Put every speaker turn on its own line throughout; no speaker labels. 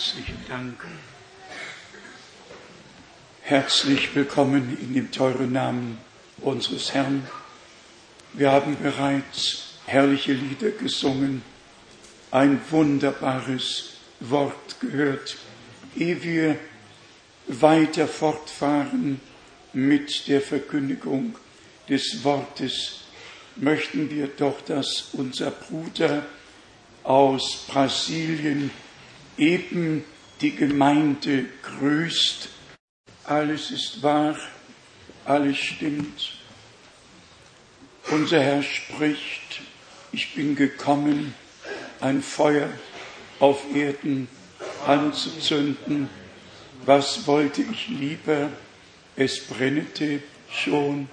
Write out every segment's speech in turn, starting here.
Herzlichen Dank. Herzlich willkommen in dem teuren Namen unseres Herrn. Wir haben bereits herrliche Lieder gesungen, ein wunderbares Wort gehört. Ehe wir weiter fortfahren mit der Verkündigung des Wortes, möchten wir doch, dass unser Bruder aus Brasilien eben die Gemeinde grüßt. Alles ist wahr, alles stimmt. Unser Herr spricht, ich bin gekommen, ein Feuer auf Erden anzuzünden. Was wollte ich lieber? Es brennete schon.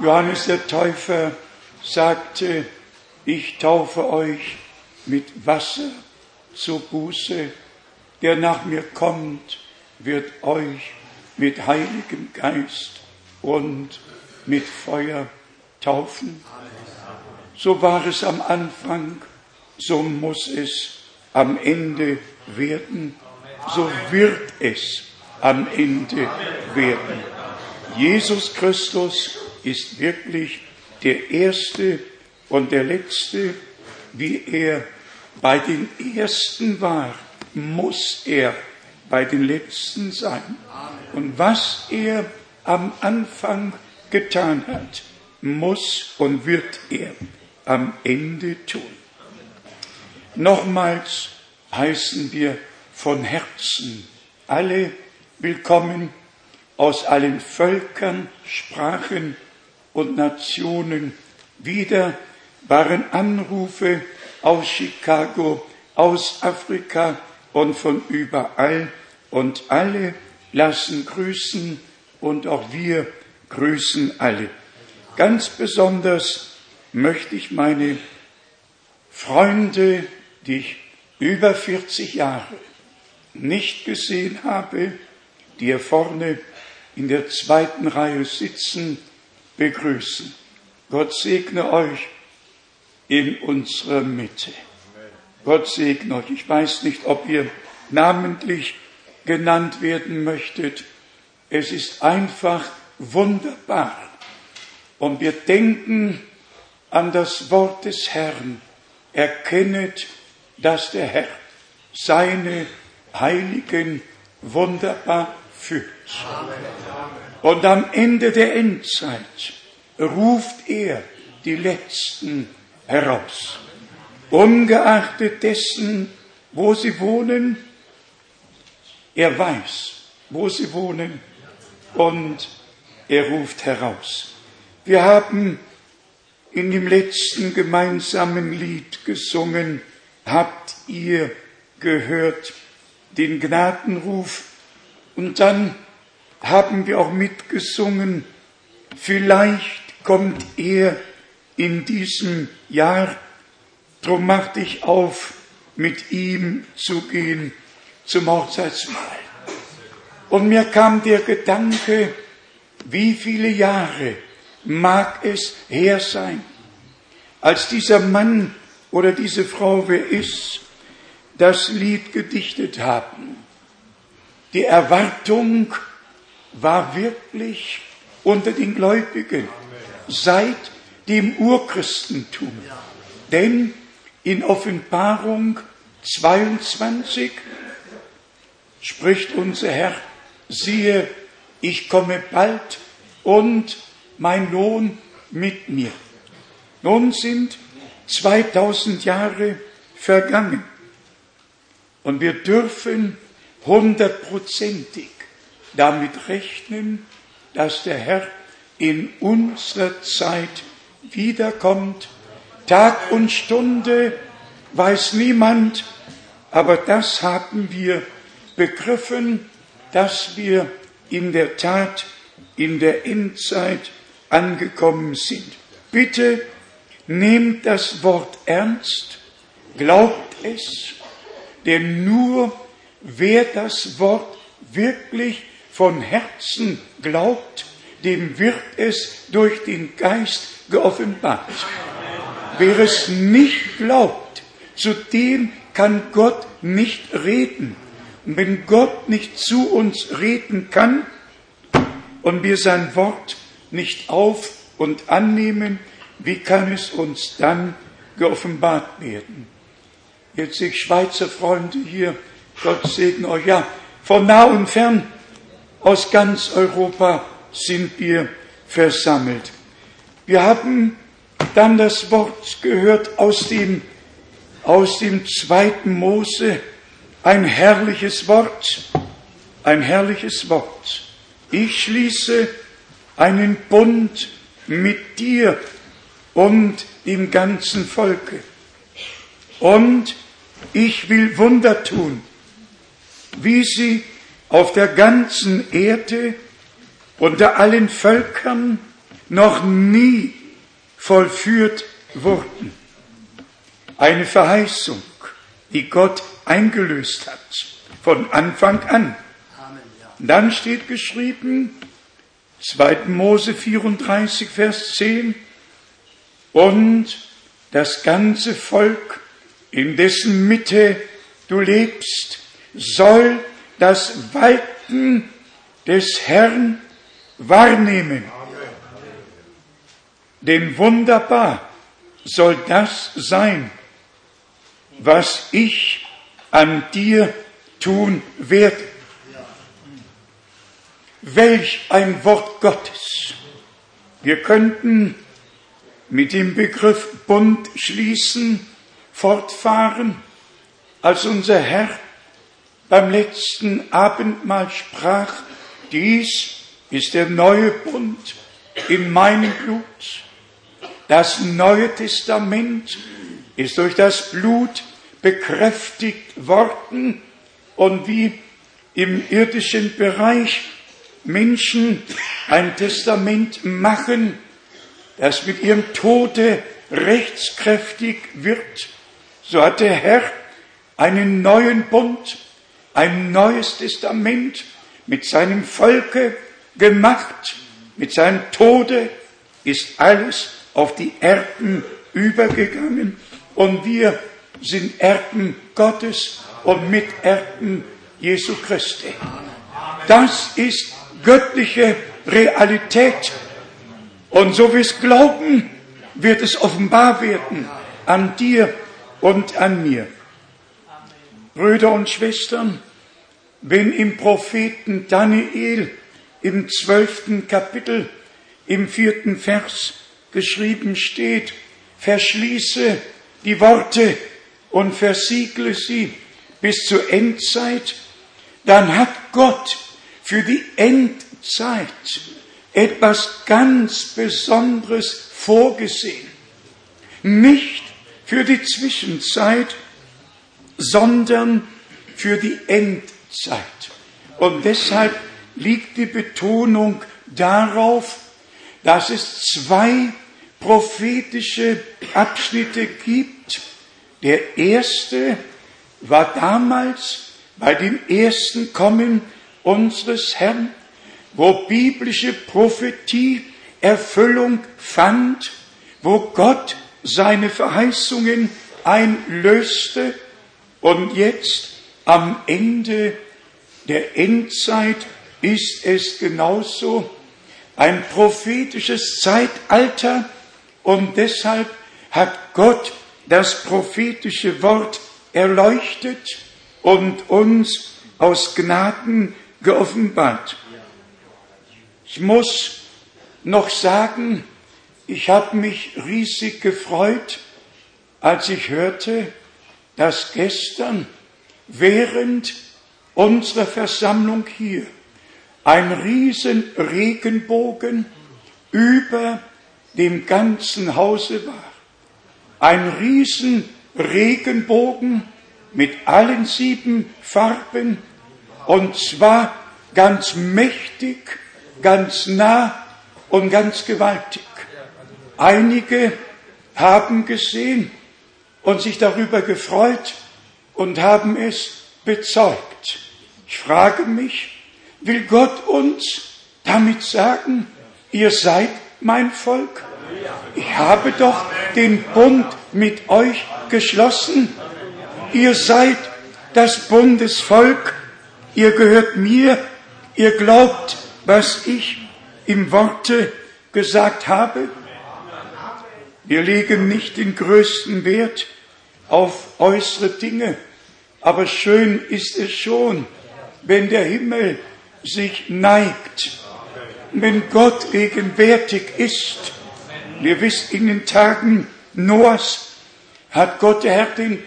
Johannes der Täufer sagte, ich taufe euch mit Wasser zur Buße. Der nach mir kommt, wird euch mit Heiligem Geist und mit Feuer taufen. So war es am Anfang, so muss es am Ende werden, so wird es am Ende werden. Jesus Christus ist wirklich der Erste und der Letzte, wie er bei den Ersten war, muss er bei den Letzten sein. Und was er am Anfang getan hat, muss und wird er am Ende tun. Nochmals heißen wir von Herzen alle willkommen aus allen Völkern, Sprachen und Nationen. Wieder waren Anrufe aus Chicago, aus Afrika und von überall. Und alle lassen grüßen und auch wir grüßen alle. Ganz besonders möchte ich meine Freunde, die ich über 40 Jahre nicht gesehen habe, die hier vorne in der zweiten Reihe sitzen, begrüßen. Gott segne euch in unserer Mitte. Gott segne euch. Ich weiß nicht, ob ihr namentlich genannt werden möchtet. Es ist einfach wunderbar. Und wir denken an das Wort des Herrn. Erkennet, dass der Herr seine Heiligen wunderbar führt. Und am Ende der Endzeit ruft er die Letzten heraus. Ungeachtet dessen, wo sie wohnen, er weiß, wo sie wohnen und er ruft heraus. Wir haben in dem letzten gemeinsamen Lied gesungen, habt ihr gehört den Gnadenruf und dann haben wir auch mitgesungen, vielleicht kommt er in diesem Jahr. Drum mach dich auf, mit ihm zu gehen zum Hochzeitsmahl. Und mir kam der Gedanke, wie viele Jahre mag es her sein, als dieser Mann oder diese Frau, wer ist, das Lied gedichtet haben. Die Erwartung war wirklich unter den Gläubigen seit dem Urchristentum. Denn in Offenbarung 22 spricht unser Herr, siehe, ich komme bald und mein Lohn mit mir. Nun sind 2000 Jahre vergangen und wir dürfen hundertprozentig damit rechnen, dass der Herr in unserer Zeit wiederkommt. Tag und Stunde weiß niemand, aber das haben wir begriffen, dass wir in der Tat in der Endzeit angekommen sind. Bitte nehmt das Wort ernst, glaubt es, denn nur wer das Wort wirklich von Herzen glaubt, dem wird es durch den Geist geoffenbart. Wer es nicht glaubt, zu dem kann Gott nicht reden. Und wenn Gott nicht zu uns reden kann und wir sein Wort nicht auf und annehmen, wie kann es uns dann geoffenbart werden? Jetzt sehe ich Schweizer Freunde hier, Gott segne euch. Ja, von nah und fern, aus ganz Europa sind wir versammelt. Wir haben dann das Wort gehört aus dem, aus dem zweiten Mose, ein herrliches Wort, ein herrliches Wort. Ich schließe einen Bund mit dir und dem ganzen Volke. Und ich will Wunder tun, wie sie auf der ganzen Erde unter allen Völkern noch nie vollführt wurden. Eine Verheißung, die Gott eingelöst hat, von Anfang an. Dann steht geschrieben, 2. Mose 34, Vers 10, und das ganze Volk, in dessen Mitte du lebst, soll das Walten des Herrn wahrnehmen. Denn wunderbar soll das sein, was ich an dir tun werde. Welch ein Wort Gottes. Wir könnten mit dem Begriff Bund schließen, fortfahren, als unser Herr beim letzten Abendmahl sprach, dies ist der neue Bund in meinem Blut. Das Neue Testament ist durch das Blut bekräftigt worden und wie im irdischen Bereich Menschen ein Testament machen, das mit ihrem Tode rechtskräftig wird, so hat der Herr einen neuen Bund, ein neues Testament mit seinem Volke gemacht. Mit seinem Tode ist alles auf die Erben übergegangen und wir sind Erben Gottes und Miterben Jesu Christi. Das ist göttliche Realität. Und so wie es glauben, wird es offenbar werden an dir und an mir. Brüder und Schwestern, wenn im Propheten Daniel im zwölften Kapitel im vierten Vers geschrieben steht, verschließe die Worte und versiegle sie bis zur Endzeit, dann hat Gott für die Endzeit etwas ganz Besonderes vorgesehen. Nicht für die Zwischenzeit, sondern für die Endzeit. Und deshalb liegt die Betonung darauf, dass es zwei prophetische Abschnitte gibt. Der erste war damals bei dem ersten Kommen unseres Herrn, wo biblische Prophetie Erfüllung fand, wo Gott seine Verheißungen einlöste und jetzt am Ende der Endzeit ist es genauso ein prophetisches Zeitalter und deshalb hat Gott das prophetische Wort erleuchtet und uns aus Gnaden geoffenbart. Ich muss noch sagen, ich habe mich riesig gefreut, als ich hörte, dass gestern während unserer Versammlung hier ein riesen Regenbogen über dem ganzen Hause war. Ein riesen Regenbogen mit allen sieben Farben und zwar ganz mächtig, ganz nah und ganz gewaltig. Einige haben gesehen und sich darüber gefreut und haben es bezeugt. Ich frage mich, will Gott uns damit sagen, ihr seid mein Volk? Ich habe doch den Bund mit euch geschlossen. Ihr seid das Bundesvolk, ihr gehört mir, ihr glaubt, was ich im Worte gesagt habe. Wir legen nicht den größten Wert auf äußere Dinge, aber schön ist es schon, wenn der Himmel sich neigt, wenn Gott gegenwärtig ist. Wir wissen, in den Tagen Noahs hat Gott der Herr den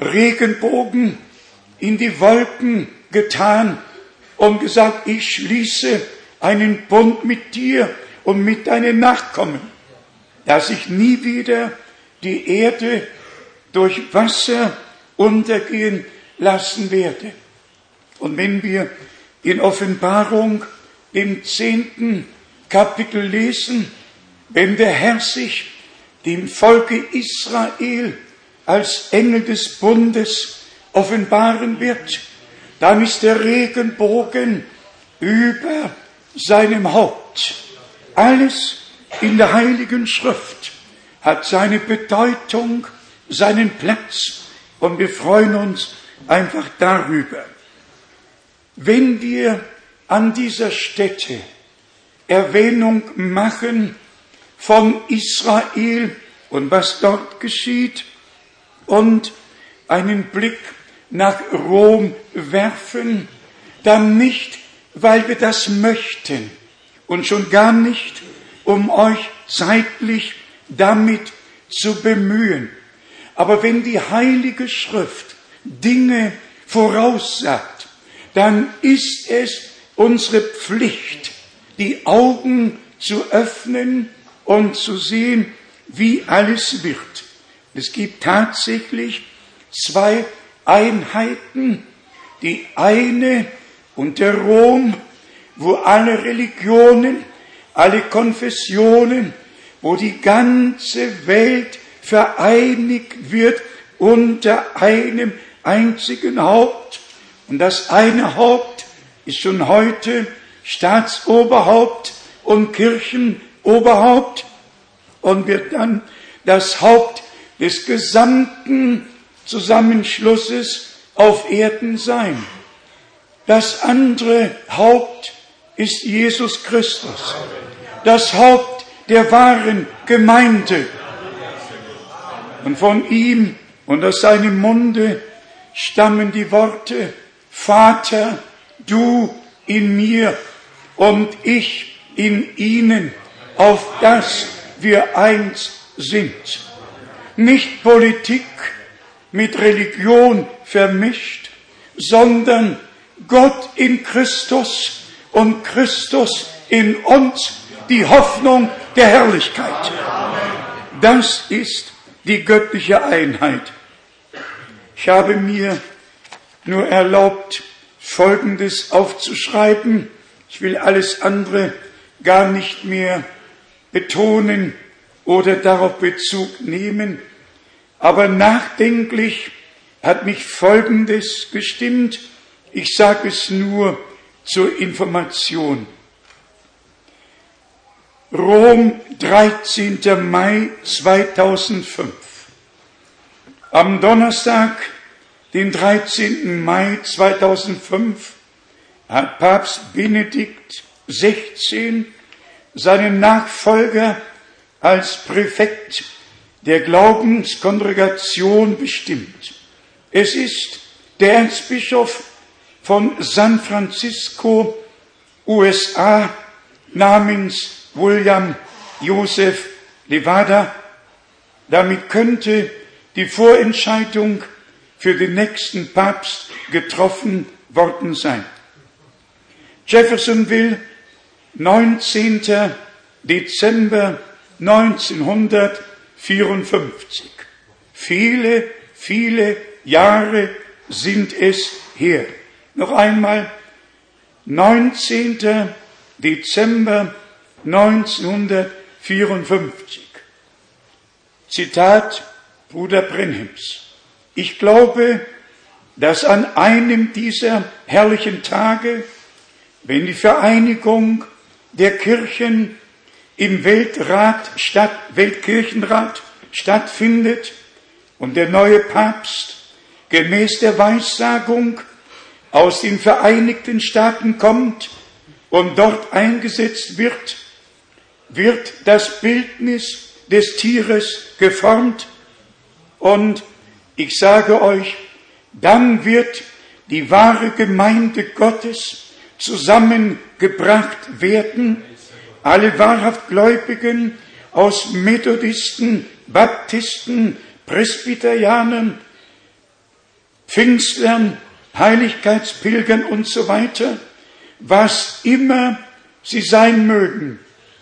Regenbogen in die Wolken getan und gesagt, ich schließe einen Bund mit dir und mit deinen Nachkommen, dass ich nie wieder die Erde durch Wasser untergehen lassen werde. Und wenn wir in Offenbarung im zehnten Kapitel lesen, wenn der Herr sich dem Volke Israel als Engel des Bundes offenbaren wird, dann ist der Regenbogen über seinem Haupt. Alles in der Heiligen Schrift hat seine Bedeutung, seinen Platz und wir freuen uns einfach darüber. Wenn wir an dieser Stätte Erwähnung machen von Israel und was dort geschieht und einen Blick nach Rom werfen, dann nicht, weil wir das möchten und schon gar nicht, um euch zeitlich damit zu bemühen. Aber wenn die Heilige Schrift Dinge voraussagt, dann ist es unsere Pflicht, die Augen zu öffnen und zu sehen, wie alles wird. Es gibt tatsächlich zwei Einheiten. Die eine unter Rom, wo alle Religionen, alle Konfessionen, wo die ganze Welt vereinigt wird unter einem einzigen Haupt. Und das eine Haupt ist schon heute Staatsoberhaupt und Kirchenoberhaupt und wird dann das Haupt des gesamten Zusammenschlusses auf Erden sein. Das andere Haupt ist Jesus Christus, das Haupt der wahren Gemeinde. Und von ihm und aus seinem Munde stammen die Worte, Vater, du in mir und ich in ihnen, auf das wir eins sind. Nicht Politik mit Religion vermischt, sondern Gott in Christus und Christus in uns, die Hoffnung der Herrlichkeit. Das ist die göttliche Einheit. Ich habe mir nur erlaubt, Folgendes aufzuschreiben. Ich will alles andere gar nicht mehr betonen oder darauf Bezug nehmen. Aber nachdenklich hat mich Folgendes gestimmt. Ich sage es nur zur Information. Rom, 13. Mai 2005. Am Donnerstag, den 13. Mai 2005, hat Papst Benedikt 16 seinen Nachfolger als Präfekt der Glaubenskongregation bestimmt. Es ist der Erzbischof von San Francisco, USA, namens William Joseph Levada. Damit könnte die Vorentscheidung für den nächsten Papst getroffen worden sein. Jeffersonville, 19. Dezember 1954. Viele, viele Jahre sind es her. Noch einmal, 19. Dezember 1954. Zitat Bruder Brenhims. Ich glaube, dass an einem dieser herrlichen Tage, wenn die Vereinigung der Kirchen im Weltrat statt, Weltkirchenrat stattfindet und der neue Papst gemäß der Weissagung aus den Vereinigten Staaten kommt und dort eingesetzt wird, wird das Bildnis des Tieres geformt und ich sage euch, dann wird die wahre Gemeinde Gottes zusammengebracht werden, alle wahrhaft Gläubigen aus Methodisten, Baptisten, Presbyterianern, Pfingstlern, Heiligkeitspilgern und so weiter, was immer sie sein mögen.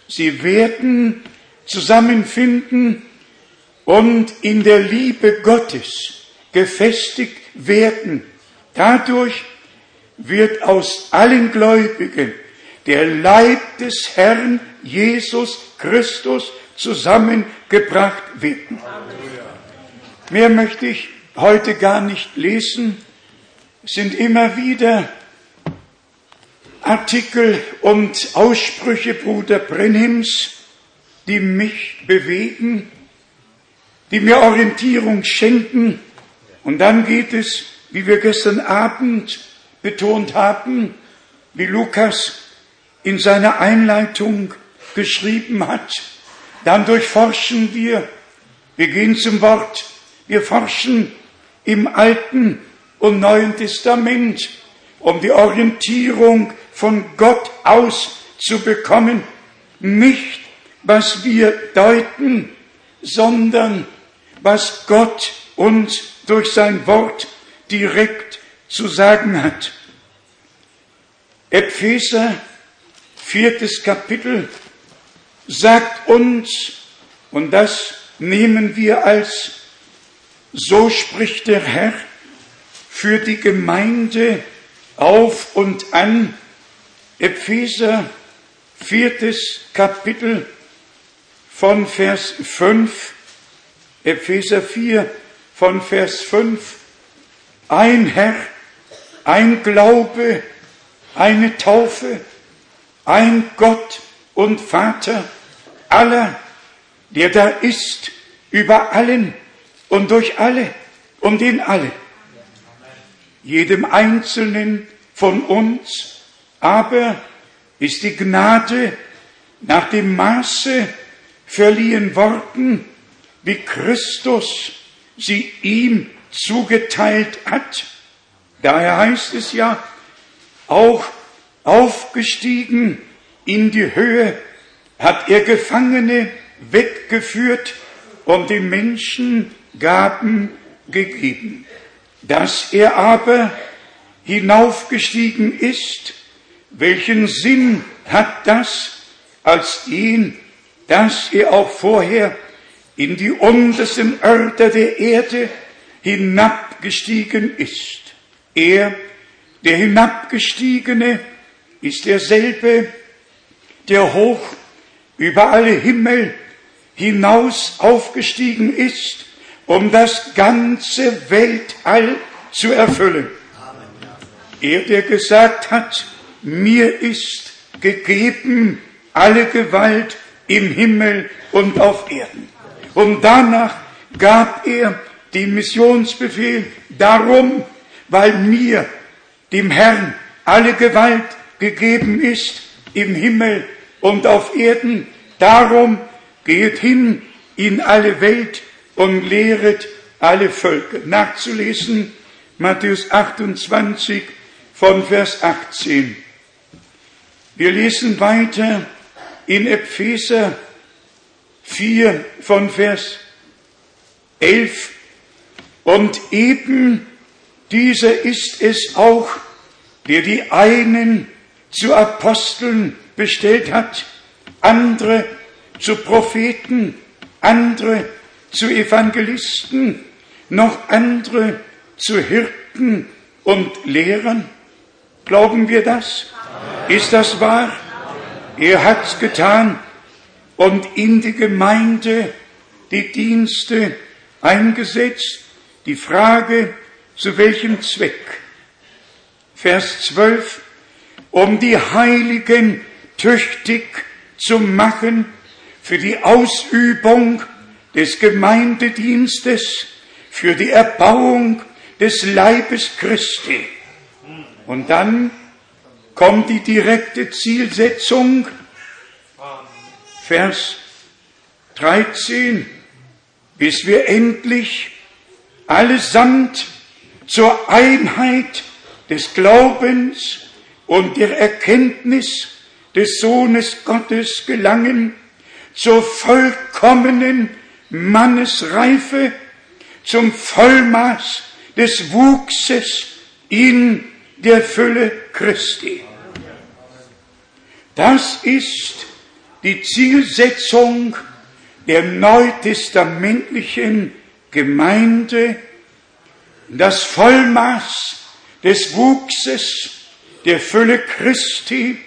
Sie werden zusammenfinden und in der Liebe Gottes gefestigt werden. Dadurch wird aus allen Gläubigen der Leib des Herrn Jesus Christus zusammengebracht werden. Mehr möchte ich heute gar nicht lesen. Es sind immer wieder Artikel und Aussprüche Bruder Brenhims, die mich bewegen, die mir Orientierung schenken. Und dann geht es, wie wir gestern Abend betont haben, wie Lukas in seiner Einleitung geschrieben hat. Dann durchforschen wir, wir gehen zum Wort, wir forschen im Alten und Neuen Testament, um die Orientierung von Gott aus zu bekommen. Nicht, was wir deuten, sondern was Gott uns durch sein Wort direkt zu sagen hat. Epheser, viertes Kapitel, sagt uns, und das nehmen wir als so spricht der Herr für die Gemeinde auf und an. Epheser, viertes Kapitel von Vers 5. Epheser 4 von Vers 5. Ein Herr, ein Glaube, eine Taufe, ein Gott und Vater aller, der da ist über allen und durch alle und in alle. Jedem Einzelnen von uns aber ist die Gnade nach dem Maße verliehen worden, wie Christus sie ihm zugeteilt hat. Daher heißt es ja, auch aufgestiegen in die Höhe hat er Gefangene weggeführt und den Menschen Gaben gegeben. Dass er aber hinaufgestiegen ist, welchen Sinn hat das als ihn, dass er auch vorher in die untersten Örter der Erde hinabgestiegen ist. Er, der Hinabgestiegene, ist derselbe, der hoch über alle Himmel hinaus aufgestiegen ist um das ganze Weltall zu erfüllen. Er, der gesagt hat, mir ist gegeben alle Gewalt im Himmel und auf Erden. Und danach gab er den Missionsbefehl darum, weil mir, dem Herrn, alle Gewalt gegeben ist im Himmel und auf Erden. Darum geht hin in alle Welt und lehret alle Völker. Nachzulesen Matthäus 28 von Vers 18. Wir lesen weiter in Epheser 4 von Vers 11. Und eben dieser ist es auch, der die einen zu Aposteln bestellt hat, andere zu Propheten, andere zu Evangelisten, noch andere zu Hirten und Lehrern? Glauben wir das? Ist das wahr? Er hat's getan und in die Gemeinde die Dienste eingesetzt. Die Frage, zu welchem Zweck? Vers 12, um die Heiligen tüchtig zu machen für die Ausübung des Gemeindedienstes, für die Erbauung des Leibes Christi. Und dann kommt die direkte Zielsetzung, Vers 13, bis wir endlich allesamt zur Einheit des Glaubens und der Erkenntnis des Sohnes Gottes gelangen, zur vollkommenen Mannesreife, zum Vollmaß des Wuchses in der Fülle Christi. Das ist die Zielsetzung der neutestamentlichen Gemeinde, das Vollmaß des Wuchses der Fülle Christi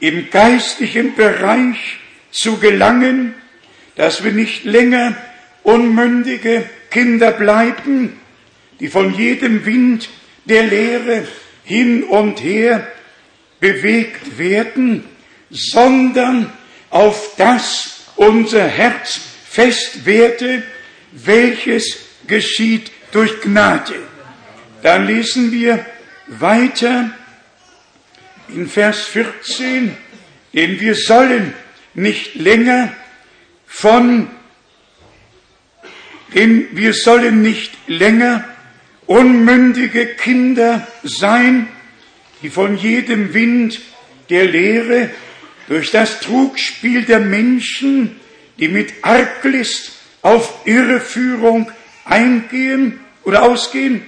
im geistlichen Bereich zu gelangen, dass wir nicht länger unmündige Kinder bleiben, die von jedem Wind der Lehre hin und her bewegt werden, sondern auf das unser Herz fest werde, welches geschieht durch Gnade. Dann lesen wir weiter in Vers 14, denn wir sollen nicht länger von, denn wir sollen nicht länger unmündige Kinder sein, die von jedem Wind der Lehre durch das Trugspiel der Menschen, die mit Arglist auf Irreführung eingehen oder ausgehen,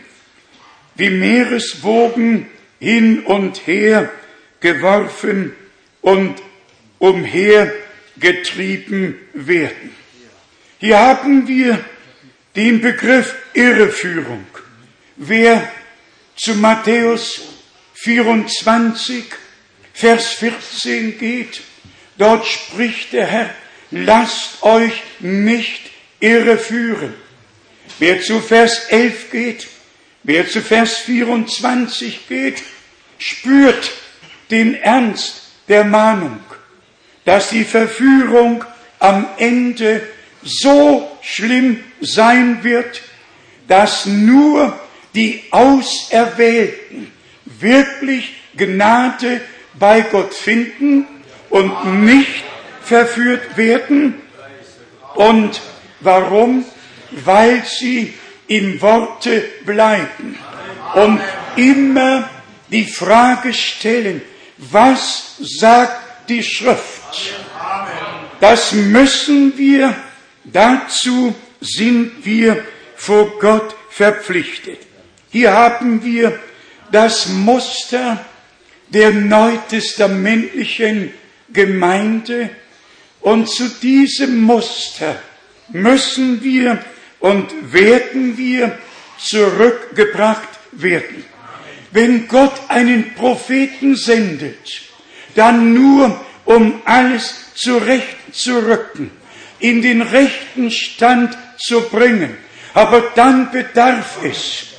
wie Meereswogen hin und her geworfen und umhergetrieben werden. Hier haben wir den Begriff Irreführung. Wer zu Matthäus 24, Vers 14 geht, dort spricht der Herr, lasst euch nicht irreführen. Wer zu Vers 11 geht, wer zu Vers 24 geht, spürt den Ernst der Mahnung, dass die Verführung am Ende so schlimm sein wird, dass nur die Auserwählten wirklich Gnade bei Gott finden und nicht verführt werden. Und warum? Weil sie im Worte bleiben und immer die Frage stellen, was sagt die Schrift? Das müssen wir, dazu sind wir vor Gott verpflichtet. Hier haben wir das Muster der neutestamentlichen Gemeinde und zu diesem Muster müssen wir und werden wir zurückgebracht werden. Wenn Gott einen Propheten sendet, dann nur um alles zurechtzurücken, in den rechten Stand zu bringen. Aber dann bedarf es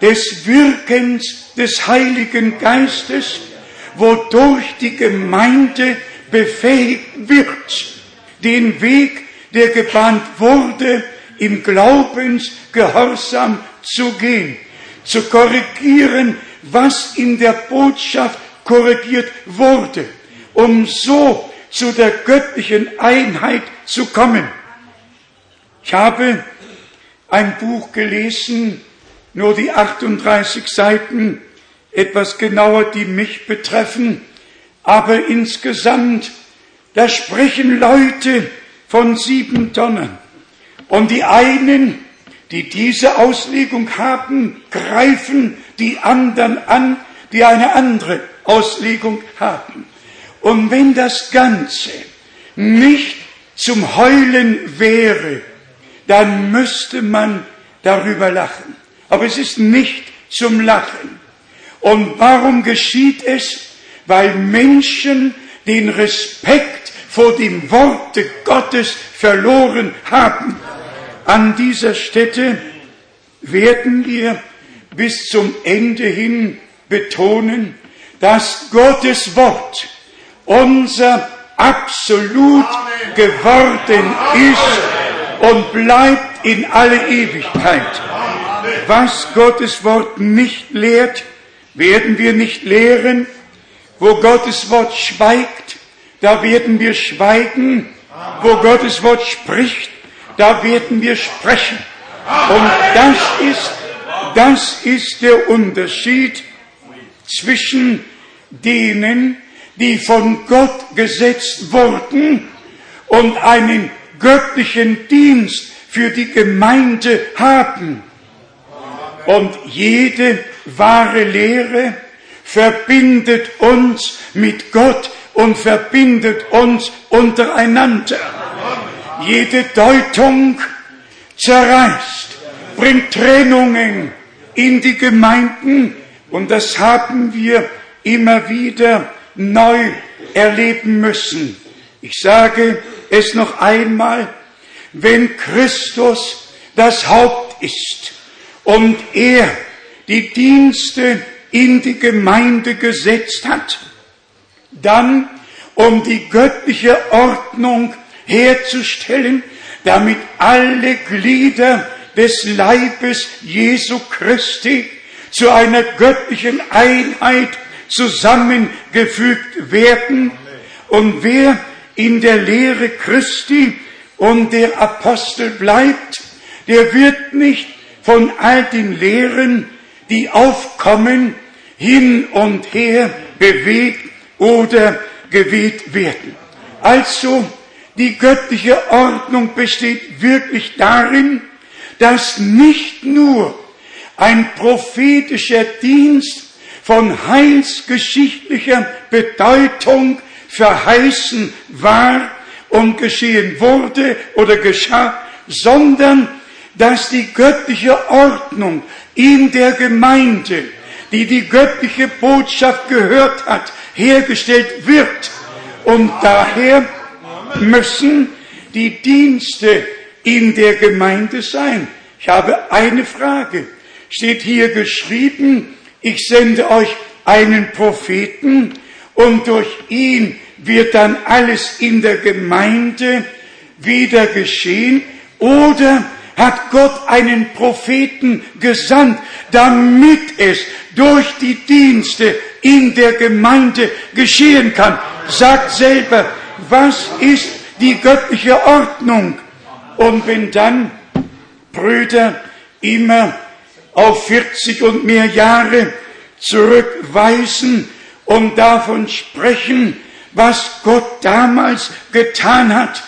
des Wirkens des Heiligen Geistes, wodurch die Gemeinde befähigt wird, den Weg, der gebahnt wurde, im Glaubensgehorsam zu gehen zu korrigieren, was in der Botschaft korrigiert wurde, um so zu der göttlichen Einheit zu kommen. Ich habe ein Buch gelesen, nur die 38 Seiten, etwas genauer, die mich betreffen, aber insgesamt, da sprechen Leute von sieben Tonnen. Und die einen die diese Auslegung haben, greifen die anderen an, die eine andere Auslegung haben. Und wenn das Ganze nicht zum Heulen wäre, dann müsste man darüber lachen. Aber es ist nicht zum Lachen. Und warum geschieht es? Weil Menschen den Respekt vor dem Worte Gottes verloren haben. An dieser Stätte werden wir bis zum Ende hin betonen, dass Gottes Wort unser absolut geworden ist und bleibt in alle Ewigkeit. Was Gottes Wort nicht lehrt, werden wir nicht lehren. Wo Gottes Wort schweigt, da werden wir schweigen. Wo Gottes Wort spricht, da werden wir sprechen. Und das ist, das ist der Unterschied zwischen denen, die von Gott gesetzt wurden und einen göttlichen Dienst für die Gemeinde haben. Und jede wahre Lehre verbindet uns mit Gott und verbindet uns untereinander. Jede Deutung zerreißt, bringt Trennungen in die Gemeinden und das haben wir immer wieder neu erleben müssen. Ich sage es noch einmal, wenn Christus das Haupt ist und er die Dienste in die Gemeinde gesetzt hat, dann um die göttliche Ordnung herzustellen, damit alle Glieder des Leibes Jesu Christi zu einer göttlichen Einheit zusammengefügt werden. Und wer in der Lehre Christi und der Apostel bleibt, der wird nicht von all den Lehren, die aufkommen, hin und her bewegt oder geweht werden. Also, die göttliche Ordnung besteht wirklich darin, dass nicht nur ein prophetischer Dienst von heilsgeschichtlicher Bedeutung verheißen war und geschehen wurde oder geschah, sondern dass die göttliche Ordnung in der Gemeinde, die die göttliche Botschaft gehört hat, hergestellt wird. Und daher müssen die Dienste in der Gemeinde sein. Ich habe eine Frage. Steht hier geschrieben, ich sende euch einen Propheten und durch ihn wird dann alles in der Gemeinde wieder geschehen? Oder hat Gott einen Propheten gesandt, damit es durch die Dienste in der Gemeinde geschehen kann? Sagt selber, was ist die göttliche Ordnung? Und wenn dann Brüder immer auf 40 und mehr Jahre zurückweisen und davon sprechen, was Gott damals getan hat.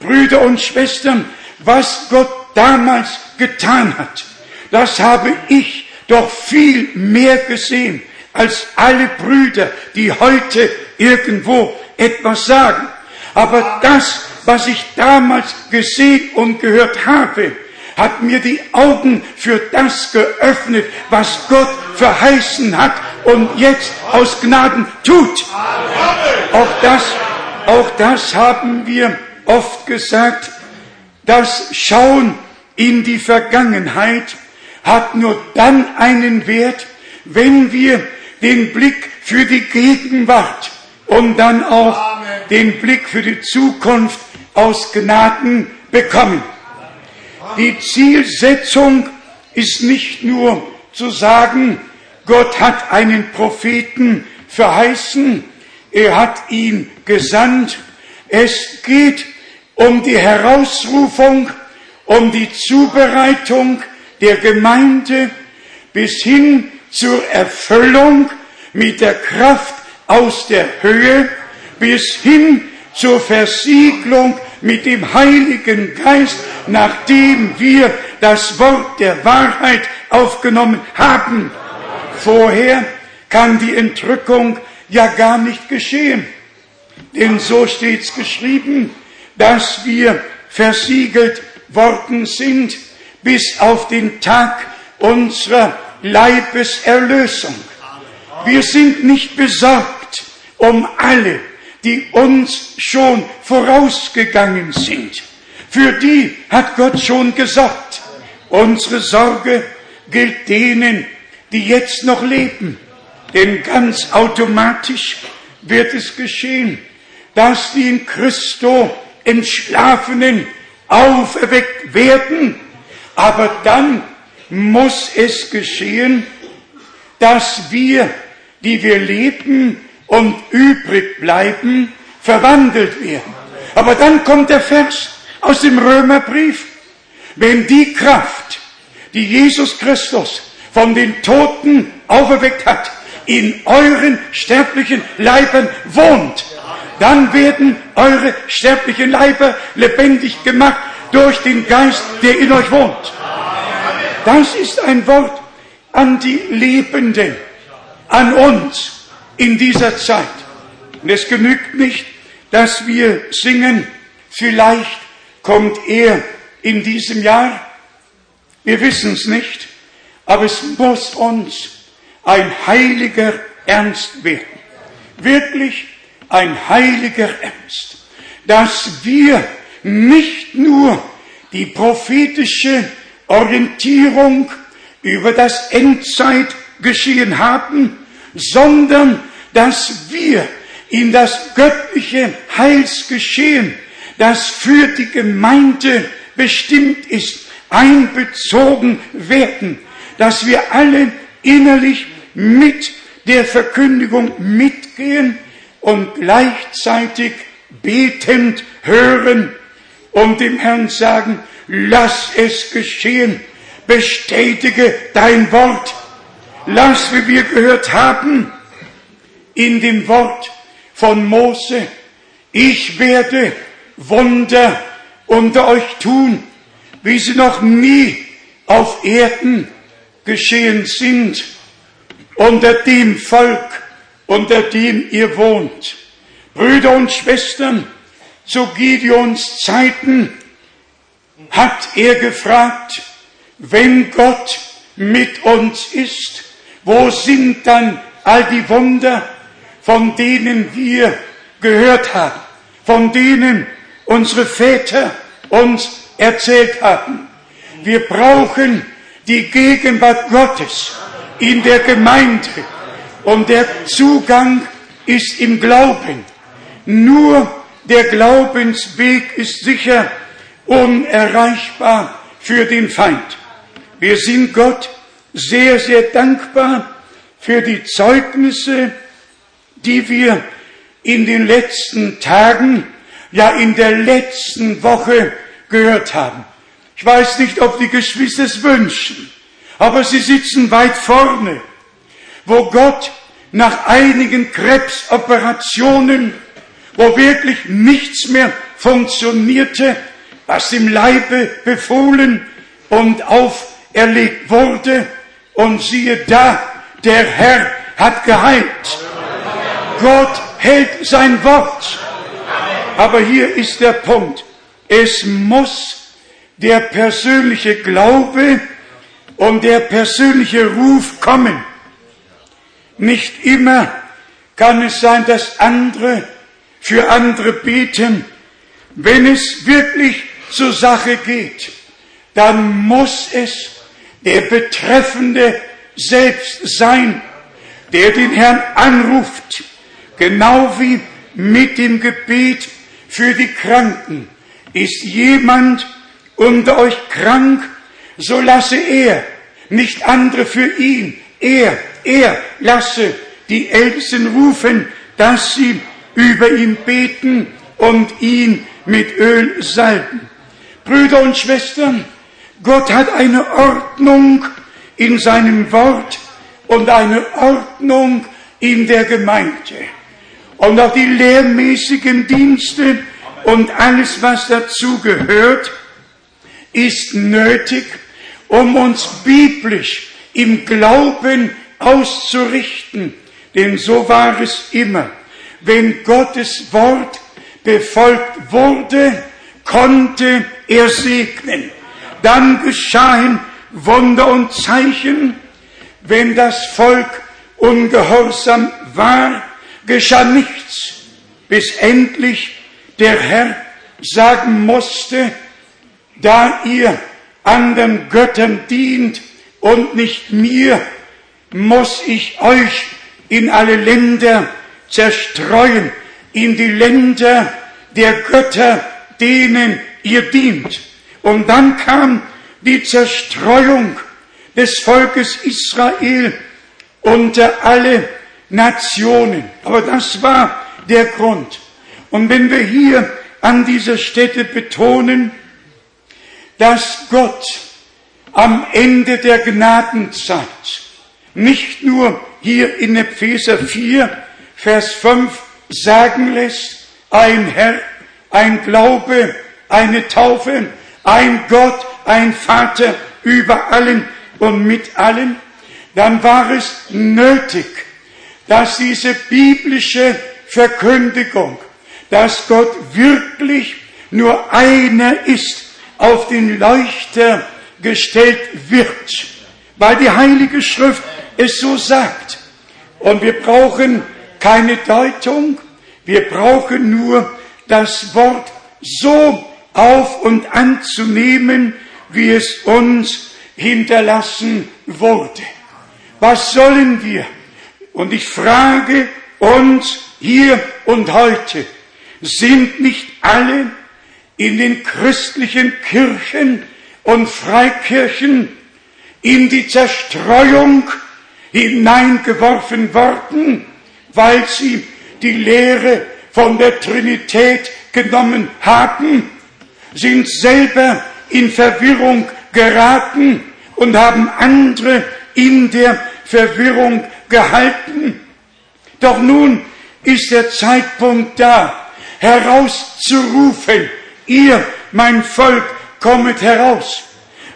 Brüder und Schwestern, was Gott damals getan hat, das habe ich doch viel mehr gesehen als alle Brüder, die heute irgendwo etwas sagen. Aber das, was ich damals gesehen und gehört habe, hat mir die Augen für das geöffnet, was Gott verheißen hat und jetzt aus Gnaden tut. Auch das, auch das haben wir oft gesagt. Das Schauen in die Vergangenheit hat nur dann einen Wert, wenn wir den Blick für die Gegenwart und dann auch den Blick für die Zukunft aus Gnaden bekommen. Die Zielsetzung ist nicht nur zu sagen, Gott hat einen Propheten verheißen, er hat ihn gesandt. Es geht um die Herausrufung, um die Zubereitung der Gemeinde bis hin zur Erfüllung mit der Kraft aus der Höhe, bis hin zur Versiegelung mit dem Heiligen Geist, nachdem wir das Wort der Wahrheit aufgenommen haben. Vorher kann die Entrückung ja gar nicht geschehen. Denn so steht's geschrieben, dass wir versiegelt worden sind bis auf den Tag unserer Leibeserlösung. Wir sind nicht besorgt um alle, die uns schon vorausgegangen sind. Für die hat Gott schon gesagt, unsere Sorge gilt denen, die jetzt noch leben. Denn ganz automatisch wird es geschehen, dass die in Christo Entschlafenen auferweckt werden, aber dann muss es geschehen, dass wir, die wir leben und übrig bleiben, verwandelt werden. Aber dann kommt der Vers aus dem Römerbrief. Wenn die Kraft, die Jesus Christus von den Toten auferweckt hat, in euren sterblichen Leibern wohnt, dann werden eure sterblichen Leiber lebendig gemacht durch den Geist, der in euch wohnt. Das ist ein Wort an die Lebenden, an uns in dieser Zeit. Und es genügt nicht, dass wir singen, vielleicht kommt er in diesem Jahr. Wir wissen es nicht, aber es muss uns ein heiliger Ernst werden. Wirklich ein heiliger Ernst, dass wir nicht nur die prophetische Orientierung über das Endzeitgeschehen haben, sondern dass wir in das göttliche Heilsgeschehen, das für die Gemeinde bestimmt ist, einbezogen werden, dass wir alle innerlich mit der Verkündigung mitgehen und gleichzeitig betend hören und dem Herrn sagen, lass es geschehen, bestätige dein Wort, lass, wie wir gehört haben, in dem Wort von Mose, ich werde Wunder unter euch tun, wie sie noch nie auf Erden geschehen sind, unter dem Volk, unter dem ihr wohnt. Brüder und Schwestern, zu Gideons Zeiten hat er gefragt, wenn Gott mit uns ist, wo sind dann all die Wunder, von denen wir gehört haben, von denen unsere Väter uns erzählt haben? Wir brauchen die Gegenwart Gottes in der Gemeinde und der Zugang ist im Glauben. Nur der Glaubensweg ist sicher unerreichbar für den Feind. Wir sind Gott sehr, sehr dankbar für die Zeugnisse, die wir in den letzten Tagen, ja in der letzten Woche gehört haben. Ich weiß nicht, ob die Geschwister es wünschen, aber sie sitzen weit vorne, wo Gott nach einigen Krebsoperationen wo wirklich nichts mehr funktionierte, was im Leibe befohlen und auferlegt wurde. Und siehe da, der Herr hat geheilt. Gott hält sein Wort. Aber hier ist der Punkt. Es muss der persönliche Glaube und der persönliche Ruf kommen. Nicht immer kann es sein, dass andere für andere beten. Wenn es wirklich zur Sache geht, dann muss es der Betreffende selbst sein, der den Herrn anruft, genau wie mit dem Gebet für die Kranken. Ist jemand unter euch krank, so lasse er, nicht andere für ihn, er, er lasse die Ältesten rufen, dass sie über ihn beten und ihn mit Öl salben. Brüder und Schwestern, Gott hat eine Ordnung in seinem Wort und eine Ordnung in der Gemeinde. Und auch die lehrmäßigen Dienste und alles, was dazu gehört, ist nötig, um uns biblisch im Glauben auszurichten. Denn so war es immer wenn Gottes Wort befolgt wurde, konnte er segnen. Dann geschahen Wunder und Zeichen. Wenn das Volk ungehorsam war, geschah nichts, bis endlich der Herr sagen musste, da ihr anderen Göttern dient und nicht mir, muss ich euch in alle Länder zerstreuen in die Länder der Götter, denen ihr dient. Und dann kam die Zerstreuung des Volkes Israel unter alle Nationen. Aber das war der Grund. Und wenn wir hier an dieser Stätte betonen, dass Gott am Ende der Gnadenzeit nicht nur hier in Epheser 4, Vers 5 sagen lässt, ein Herr, ein Glaube, eine Taufe, ein Gott, ein Vater über allen und mit allen, dann war es nötig, dass diese biblische Verkündigung, dass Gott wirklich nur einer ist, auf den Leuchter gestellt wird, weil die Heilige Schrift es so sagt. Und wir brauchen keine Deutung, wir brauchen nur das Wort so auf und anzunehmen, wie es uns hinterlassen wurde. Was sollen wir? Und ich frage uns hier und heute, sind nicht alle in den christlichen Kirchen und Freikirchen in die Zerstreuung hineingeworfen worden, weil sie die Lehre von der Trinität genommen haben, sind selber in Verwirrung geraten und haben andere in der Verwirrung gehalten. Doch nun ist der Zeitpunkt da, herauszurufen, ihr, mein Volk, kommet heraus.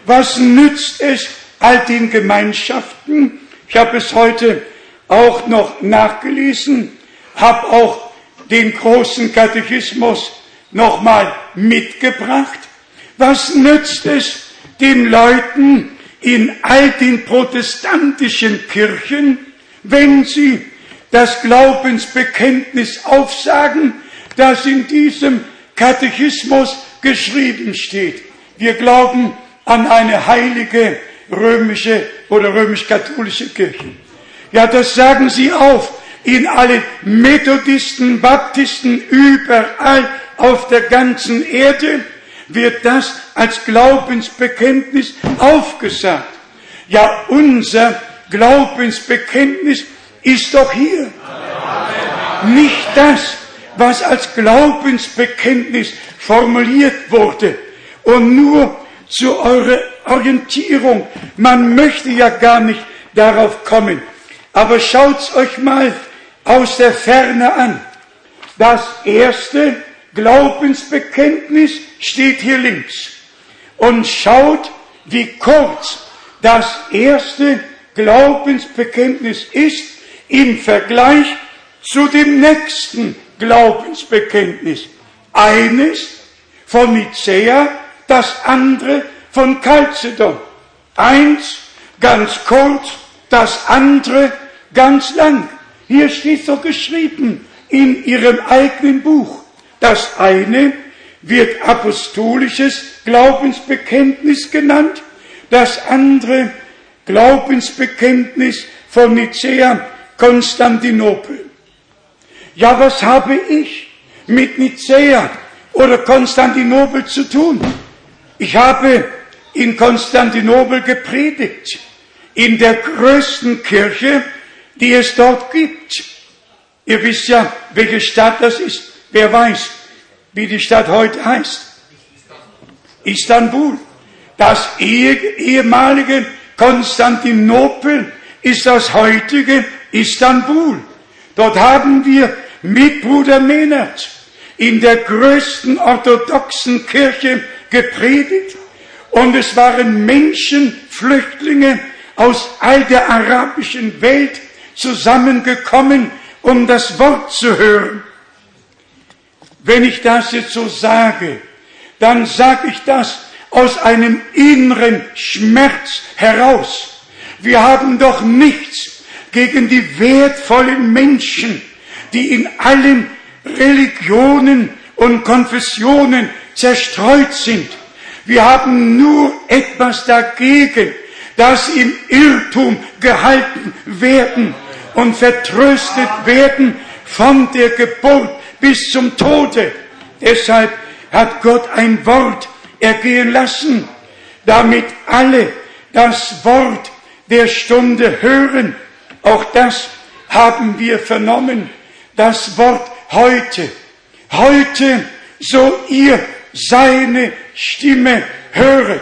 Was nützt es all den Gemeinschaften? Ich habe es heute auch noch nachgelesen, habe auch den großen Katechismus nochmal mitgebracht. Was nützt es den Leuten in all den protestantischen Kirchen, wenn sie das Glaubensbekenntnis aufsagen, das in diesem Katechismus geschrieben steht. Wir glauben an eine heilige römische oder römisch-katholische Kirche. Ja, das sagen sie auf in alle Methodisten, Baptisten, überall auf der ganzen Erde wird das als Glaubensbekenntnis aufgesagt. Ja, unser Glaubensbekenntnis ist doch hier. Nicht das, was als Glaubensbekenntnis formuliert wurde. Und nur zu eurer Orientierung. Man möchte ja gar nicht darauf kommen. Aber schaut's euch mal aus der Ferne an. Das erste Glaubensbekenntnis steht hier links. Und schaut, wie kurz das erste Glaubensbekenntnis ist im Vergleich zu dem nächsten Glaubensbekenntnis. Eines von Nicea, das andere von Chalcedon. Eins ganz kurz, das andere ganz lang. Hier steht so geschrieben in ihrem eigenen Buch. Das eine wird apostolisches Glaubensbekenntnis genannt, das andere Glaubensbekenntnis von Nicea Konstantinopel. Ja, was habe ich mit Nicea oder Konstantinopel zu tun? Ich habe in Konstantinopel gepredigt, in der größten Kirche, die es dort gibt. Ihr wisst ja, welche Stadt das ist. Wer weiß, wie die Stadt heute heißt? Istanbul. Das ehemalige Konstantinopel ist das heutige Istanbul. Dort haben wir mit Bruder Menert in der größten orthodoxen Kirche gepredigt und es waren Menschen, Flüchtlinge aus all der arabischen Welt zusammengekommen, um das Wort zu hören. Wenn ich das jetzt so sage, dann sage ich das aus einem inneren Schmerz heraus. Wir haben doch nichts gegen die wertvollen Menschen, die in allen Religionen und Konfessionen zerstreut sind. Wir haben nur etwas dagegen, dass im Irrtum gehalten werden und vertröstet werden von der Geburt bis zum Tode. Deshalb hat Gott ein Wort ergehen lassen, damit alle das Wort der Stunde hören. Auch das haben wir vernommen. Das Wort heute. Heute, so ihr seine Stimme höret.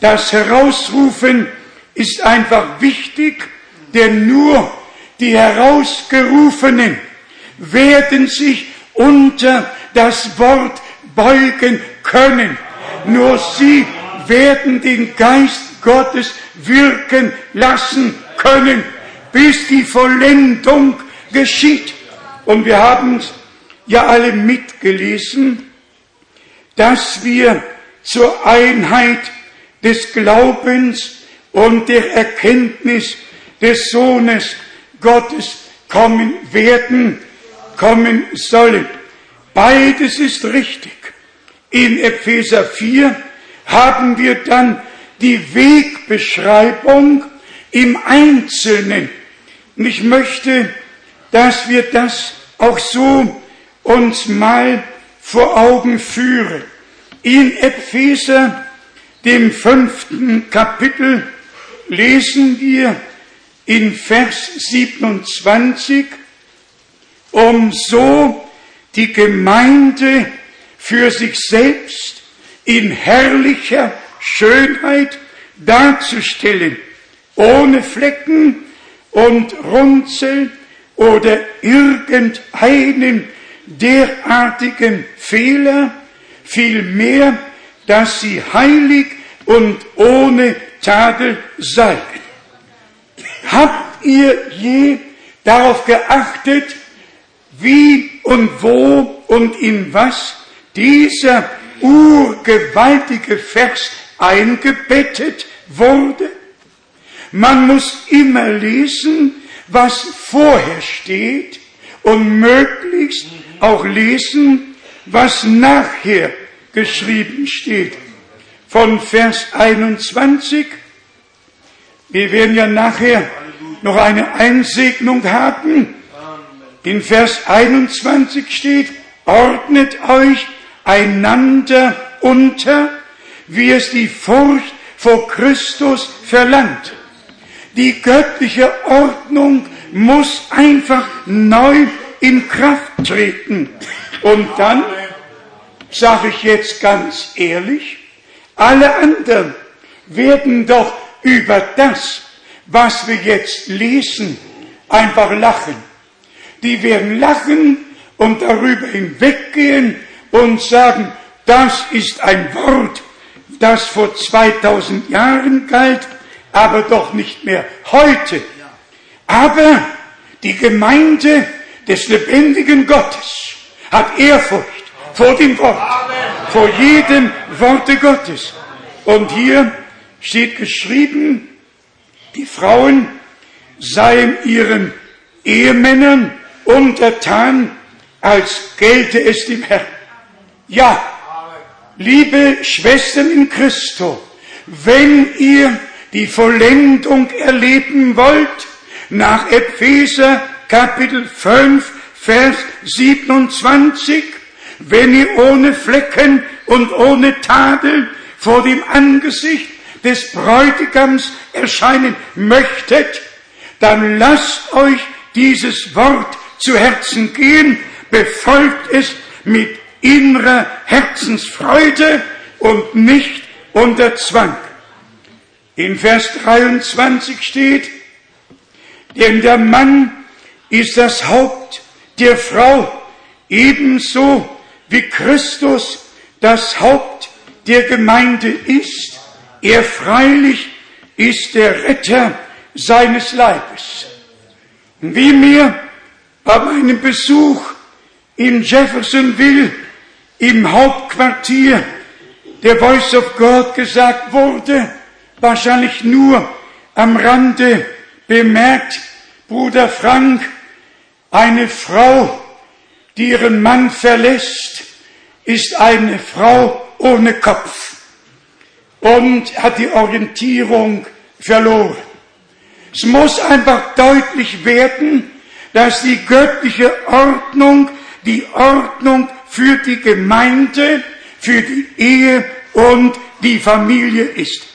Das Herausrufen ist einfach wichtig, denn nur die Herausgerufenen werden sich unter das Wort beugen können. Nur sie werden den Geist Gottes wirken lassen können, bis die Vollendung geschieht. Und wir haben ja alle mitgelesen, dass wir zur Einheit des Glaubens und der Erkenntnis des Sohnes Gottes kommen werden, kommen sollen. Beides ist richtig. In Epheser 4 haben wir dann die Wegbeschreibung im Einzelnen. Und ich möchte, dass wir das auch so uns mal vor Augen führen. In Epheser, dem fünften Kapitel, lesen wir in Vers 27, um so die Gemeinde für sich selbst in herrlicher Schönheit darzustellen, ohne Flecken und Runzel oder irgendeinen derartigen Fehler, vielmehr, dass sie heilig und ohne Tadel seid. Habt ihr je darauf geachtet, wie und wo und in was dieser urgewaltige Vers eingebettet wurde? Man muss immer lesen, was vorher steht und möglichst auch lesen, was nachher geschrieben steht. Von Vers 21, wir werden ja nachher noch eine Einsegnung haben. In Vers 21 steht, ordnet euch einander unter, wie es die Furcht vor Christus verlangt. Die göttliche Ordnung muss einfach neu in Kraft treten. Und dann, sage ich jetzt ganz ehrlich, alle anderen werden doch über das, was wir jetzt lesen, einfach lachen. Die werden lachen und darüber hinweggehen und sagen, das ist ein Wort, das vor 2000 Jahren galt, aber doch nicht mehr heute. Aber die Gemeinde des lebendigen Gottes hat Ehrfurcht vor dem Wort, vor jedem Worte Gottes. Und hier steht geschrieben, die Frauen seien ihren Ehemännern untertan, als gelte es dem Herrn. Ja, liebe Schwestern in Christo, wenn ihr die Vollendung erleben wollt, nach Epheser Kapitel 5, Vers 27, wenn ihr ohne Flecken und ohne Tadel vor dem Angesicht des Bräutigams erscheinen möchtet, dann lasst euch dieses Wort zu Herzen gehen, befolgt es mit innerer Herzensfreude und nicht unter Zwang. In Vers 23 steht, denn der Mann ist das Haupt der Frau, ebenso wie Christus das Haupt der Gemeinde ist. Er freilich ist der Retter seines Leibes. Wie mir bei meinem Besuch in Jeffersonville im Hauptquartier der Voice of God gesagt wurde, wahrscheinlich nur am Rande bemerkt, Bruder Frank, eine Frau, die ihren Mann verlässt, ist eine Frau ohne Kopf und hat die Orientierung verloren. Es muss einfach deutlich werden, dass die göttliche Ordnung die Ordnung für die Gemeinde, für die Ehe und die Familie ist.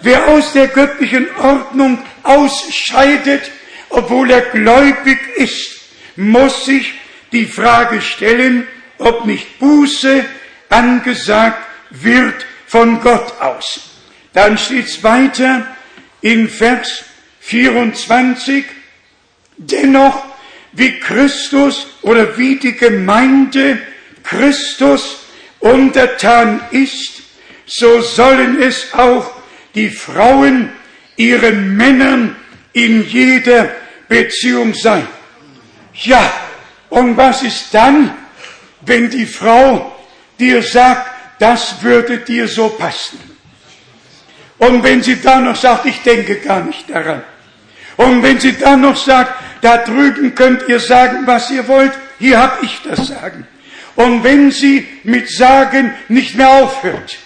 Wer aus der göttlichen Ordnung ausscheidet, obwohl er gläubig ist, muss sich die Frage stellen, ob nicht Buße angesagt wird von Gott aus. Dann steht es weiter in Vers 24, dennoch wie Christus oder wie die Gemeinde Christus untertan ist, so sollen es auch die Frauen ihren Männern in jeder Beziehung sein. Ja, und was ist dann, wenn die Frau dir sagt, das würde dir so passen? Und wenn sie dann noch sagt, ich denke gar nicht daran. Und wenn sie dann noch sagt, da drüben könnt ihr sagen, was ihr wollt, hier hab ich das Sagen. Und wenn sie mit Sagen nicht mehr aufhört,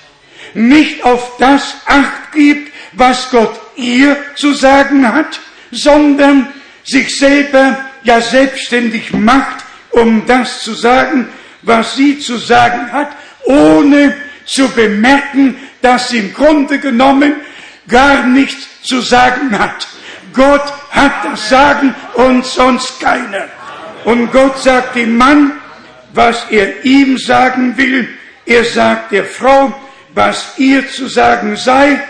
nicht auf das Acht gibt, was Gott ihr zu sagen hat, sondern sich selber ja selbstständig macht, um das zu sagen, was sie zu sagen hat, ohne zu bemerken, dass sie im Grunde genommen gar nichts zu sagen hat. Gott hat das Sagen und sonst keiner. Und Gott sagt dem Mann, was er ihm sagen will. Er sagt der Frau, was ihr zu sagen sei.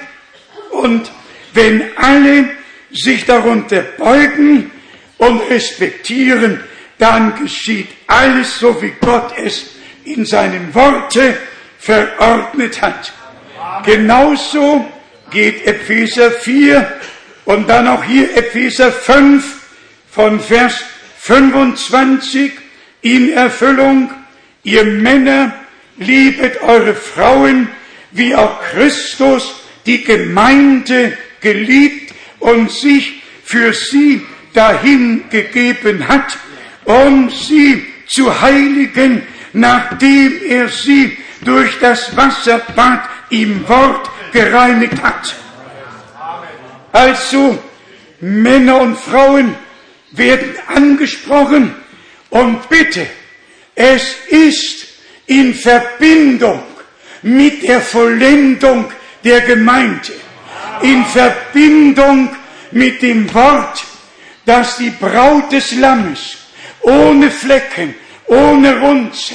Und wenn alle sich darunter beugen und respektieren, dann geschieht alles so, wie Gott es in seinen Worte verordnet hat. Genauso geht Epheser 4 und dann auch hier Epheser 5 von Vers 25 in Erfüllung. Ihr Männer liebet eure Frauen, wie auch Christus die Gemeinde geliebt und sich für sie dahingegeben hat, um sie zu heiligen, nachdem er sie durch das Wasserbad im Wort gereinigt hat. Also Männer und Frauen werden angesprochen und bitte, es ist in Verbindung mit der Vollendung der Gemeinde, in Verbindung mit dem Wort, dass die Braut des Lammes ohne Flecken, ohne Runze,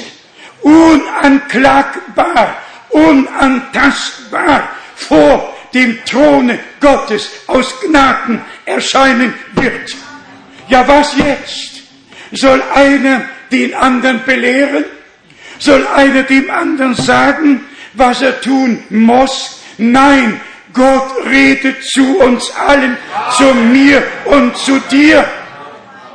unanklagbar, unantastbar vor dem Throne Gottes aus Gnaden erscheinen wird. Ja, was jetzt? Soll einer den anderen belehren? Soll einer dem anderen sagen, was er tun muss? Nein, Gott redet zu uns allen, zu mir und zu dir.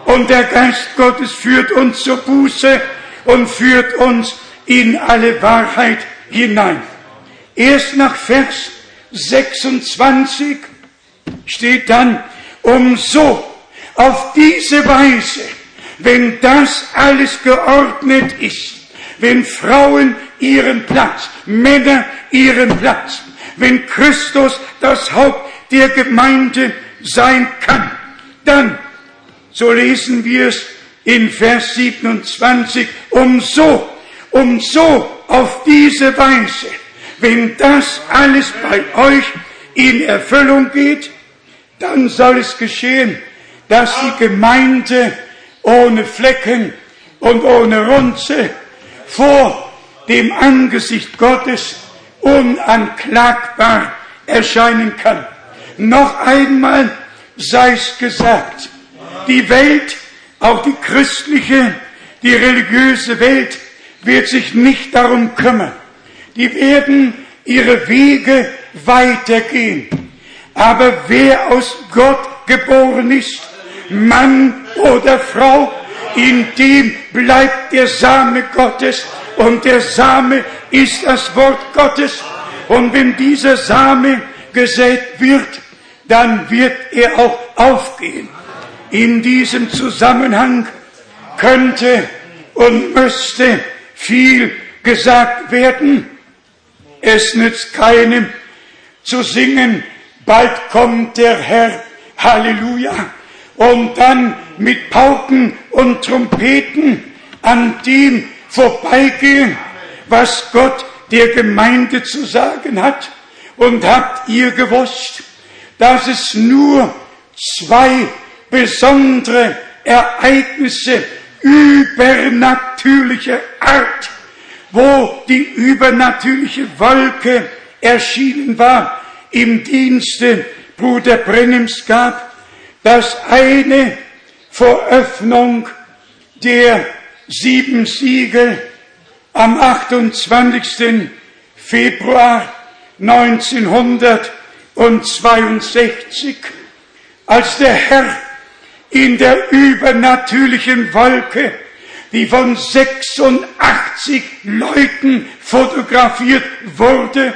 Und der Geist Gottes führt uns zur Buße und führt uns in alle Wahrheit hinein. Erst nach Vers 26 steht dann, um so auf diese Weise, wenn das alles geordnet ist, wenn Frauen ihren Platz, Männer ihren Platz, wenn Christus das Haupt der Gemeinde sein kann, dann, so lesen wir es in Vers 27, um so, um so auf diese Weise, wenn das alles bei euch in Erfüllung geht, dann soll es geschehen, dass die Gemeinde ohne Flecken und ohne Runze vor dem Angesicht Gottes unanklagbar erscheinen kann. Noch einmal sei es gesagt, die Welt, auch die christliche, die religiöse Welt, wird sich nicht darum kümmern. Die werden ihre Wege weitergehen. Aber wer aus Gott geboren ist, Mann oder Frau, in dem bleibt der Same Gottes und der Same ist das Wort Gottes. Und wenn dieser Same gesät wird, dann wird er auch aufgehen. In diesem Zusammenhang könnte und müsste viel gesagt werden. Es nützt keinem zu singen, bald kommt der Herr, Halleluja, und dann mit Pauken und Trompeten an dem vorbeigehen, was Gott der Gemeinde zu sagen hat. Und habt ihr gewusst, dass es nur zwei besondere Ereignisse übernatürlicher Art, wo die übernatürliche Wolke erschienen war, im Dienste Bruder Brennims gab. Das eine vor Öffnung der sieben Siegel am 28. Februar 1962, als der Herr in der übernatürlichen Wolke, die von 86 Leuten fotografiert wurde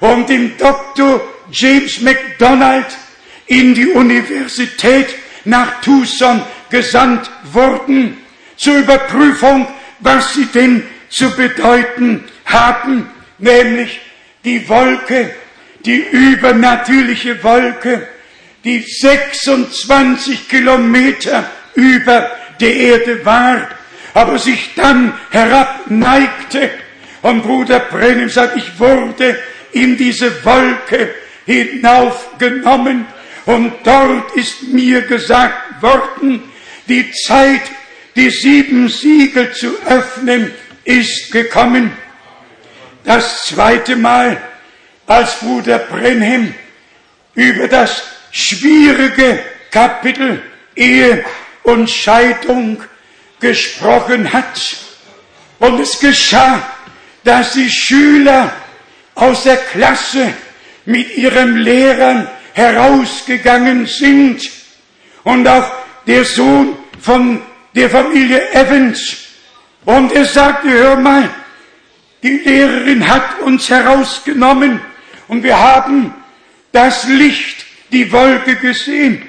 und dem Dr. James MacDonald in die Universität nach Tucson gesandt wurden zur Überprüfung, was sie denn zu bedeuten haben, nämlich die Wolke, die übernatürliche Wolke, die 26 Kilometer über der Erde war, aber sich dann herabneigte. Und Bruder Brennim sagt, ich wurde in diese Wolke hinaufgenommen und dort ist mir gesagt worden, die Zeit, die sieben Siegel zu öffnen, ist gekommen. Das zweite Mal, als Bruder Brenhem über das schwierige Kapitel Ehe und Scheidung gesprochen hat. Und es geschah, dass die Schüler aus der Klasse mit ihren Lehrern herausgegangen sind und auch der Sohn von der Familie Evans. Und er sagte, hör mal, die Lehrerin hat uns herausgenommen und wir haben das Licht die Wolke gesehen.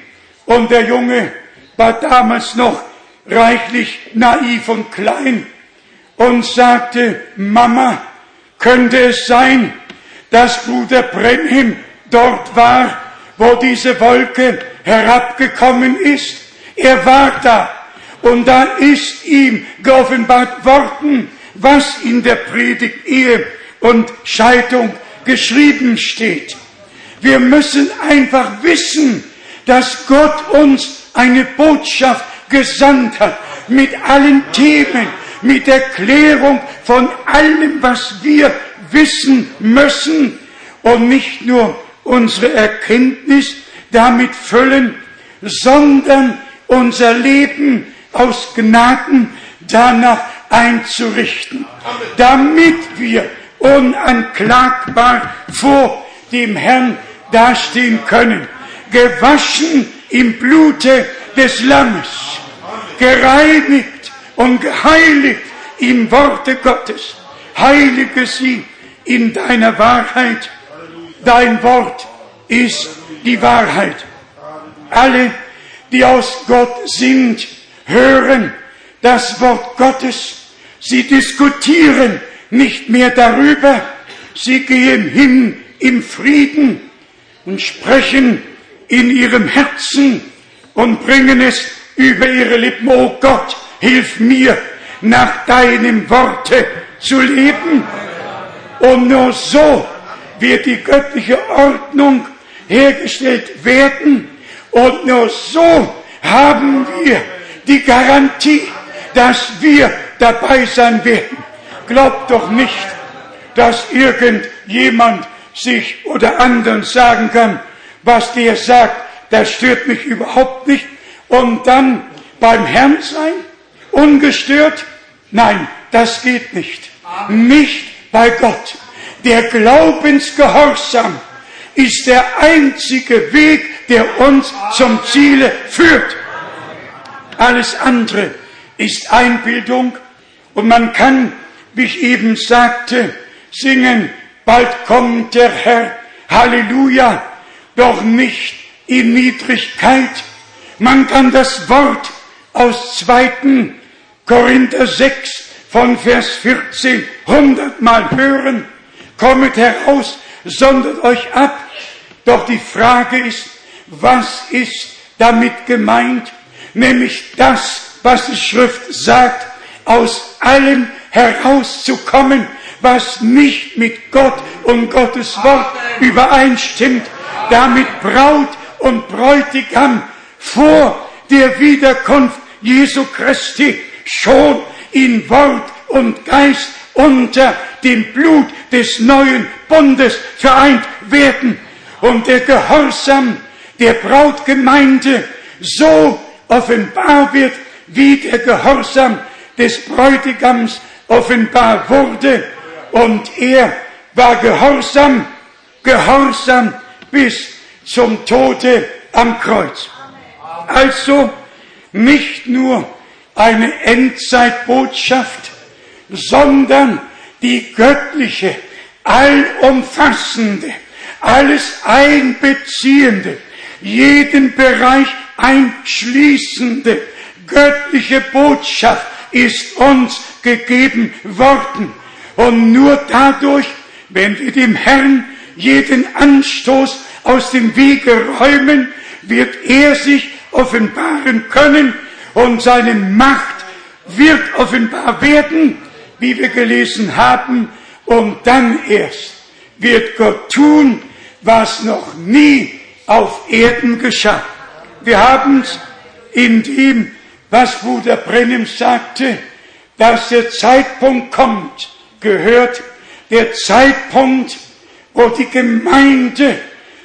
Und der Junge war damals noch reichlich naiv und klein und sagte, Mama, könnte es sein, dass Bruder Brenhim dort war, wo diese Wolke herabgekommen ist? Er war da und da ist ihm geoffenbart worden, was in der Predigt Ehe und Scheidung geschrieben steht. Wir müssen einfach wissen, dass Gott uns eine Botschaft gesandt hat mit allen Themen, mit Erklärung von allem, was wir wissen müssen und nicht nur unsere Erkenntnis damit füllen, sondern unser Leben aus Gnaden danach einzurichten, damit wir unanklagbar vor dem Herrn dastehen können, gewaschen im Blute des Lammes, gereinigt und geheiligt im Worte Gottes. Heilige sie in deiner Wahrheit. Dein Wort ist die Wahrheit. Alle, die aus Gott sind, hören das Wort Gottes. Sie diskutieren nicht mehr darüber. Sie gehen hin im Frieden und sprechen in ihrem Herzen und bringen es über ihre Lippen. Oh Gott, hilf mir, nach deinem Worte zu leben. Und nur so wird die göttliche Ordnung hergestellt werden. Und nur so haben wir die Garantie, dass wir dabei sein werden. Glaubt doch nicht, dass irgendjemand sich oder anderen sagen kann, was der sagt, das stört mich überhaupt nicht. Und dann beim Herrn sein, ungestört? Nein, das geht nicht. Nicht bei Gott. Der Glaubensgehorsam ist der einzige Weg, der uns zum Ziele führt. Alles andere ist Einbildung und man kann, wie ich eben sagte, singen, bald kommt der Herr, Halleluja, doch nicht in Niedrigkeit. Man kann das Wort aus 2. Korinther 6 von Vers 14 hundertmal hören, kommet heraus, sondert euch ab. Doch die Frage ist, was ist damit gemeint? Nämlich das, was die Schrift sagt, aus allem herauszukommen, was nicht mit Gott und Gottes Wort übereinstimmt, damit Braut und Bräutigam vor der Wiederkunft Jesu Christi schon in Wort und Geist unter dem Blut des neuen Bundes vereint werden. Und der Gehorsam der Brautgemeinde so offenbar wird, wie der Gehorsam des Bräutigams offenbar wurde. Und er war gehorsam, gehorsam bis zum Tode am Kreuz. Also nicht nur eine Endzeitbotschaft, sondern die göttliche, allumfassende, alles einbeziehende, jeden Bereich einschließende göttliche Botschaft ist uns gegeben worden. Und nur dadurch, wenn wir dem Herrn jeden Anstoß aus dem Wege räumen, wird er sich offenbaren können und seine Macht wird offenbar werden, wie wir gelesen haben, und dann erst wird Gott tun, was noch nie auf Erden geschah. Wir haben es in dem, was Bruder Brennim sagte, dass der Zeitpunkt kommt, gehört der Zeitpunkt, wo die Gemeinde